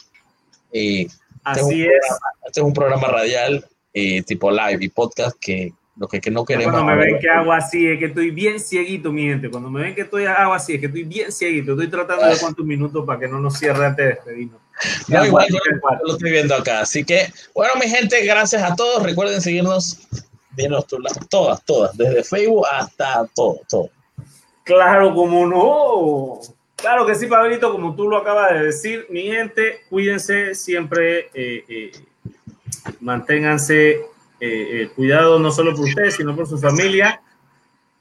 Eh, este Así es. este es un programa radial eh, tipo live y podcast que lo que, que no queremos. Cuando me ven que hago así es que estoy bien cieguito, mi gente. Cuando me ven que estoy hago así es que estoy bien cieguito. Estoy tratando de cuántos minutos para que no nos cierre antes de despedirnos. No, igual yo lo estoy viendo acá. Así que, bueno, mi gente, gracias a todos. Recuerden seguirnos de nuestro lado. Todas, todas. Desde Facebook hasta todo, todo. Claro, como no. Claro que sí, Pablito, como tú lo acabas de decir, mi gente, cuídense siempre, eh, eh, manténganse eh, eh, cuidado no solo por ustedes, sino por su familia.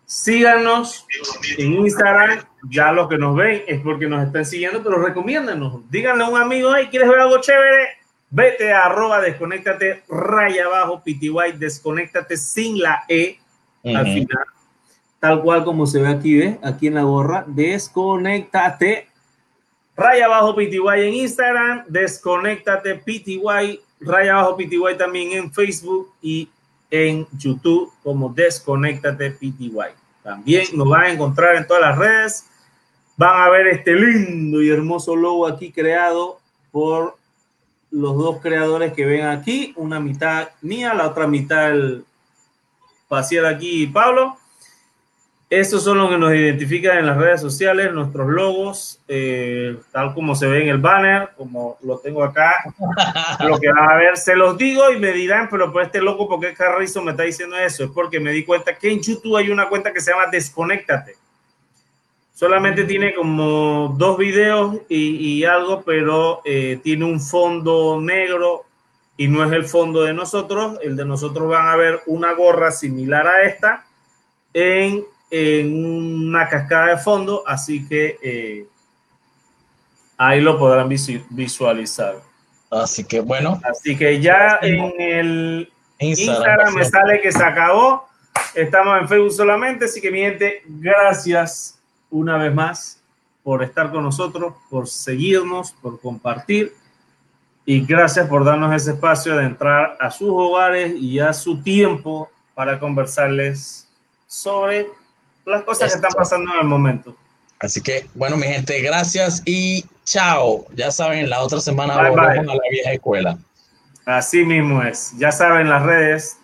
Síganos en Instagram. Ya los que nos ven es porque nos están siguiendo, pero recomiéndanos. Díganle a un amigo, hey, ¿quieres ver algo chévere? Vete a arroba desconéctate, raya abajo, PTY, desconéctate sin la E al final. Tal cual como se ve aquí, ¿ves? Aquí en la gorra. Desconéctate, raya abajo, PTY en Instagram, desconéctate, PTY Raya Abajo PTY también en Facebook y en YouTube como Desconéctate PTY. También nos van a encontrar en todas las redes. Van a ver este lindo y hermoso logo aquí creado por los dos creadores que ven aquí. Una mitad mía, la otra mitad el aquí Pablo. Estos son los que nos identifican en las redes sociales, nuestros logos, eh, tal como se ve en el banner, como lo tengo acá. lo que van a ver, se los digo y me dirán, pero por este loco, ¿por qué Carrizo me está diciendo eso? Es porque me di cuenta que en YouTube hay una cuenta que se llama Desconéctate. Solamente tiene como dos videos y, algo, pero eh, tiene un fondo negro y no es el fondo de nosotros. El de nosotros van a ver una gorra similar a esta en en una cascada de fondo, así que eh, ahí lo podrán visualizar. Así que bueno. Así que ya en el Instagram, me sale que se acabó. Estamos en Facebook solamente, así que mi gente, gracias una vez más por estar con nosotros, por seguirnos, por compartir y gracias por darnos ese espacio de entrar a sus hogares y a su tiempo para conversarles sobre las cosas que están pasando en el momento. Así que, bueno, mi gente, gracias y chao. Ya saben, la otra semana volvemos a la vieja escuela. Así mismo es. Ya saben las redes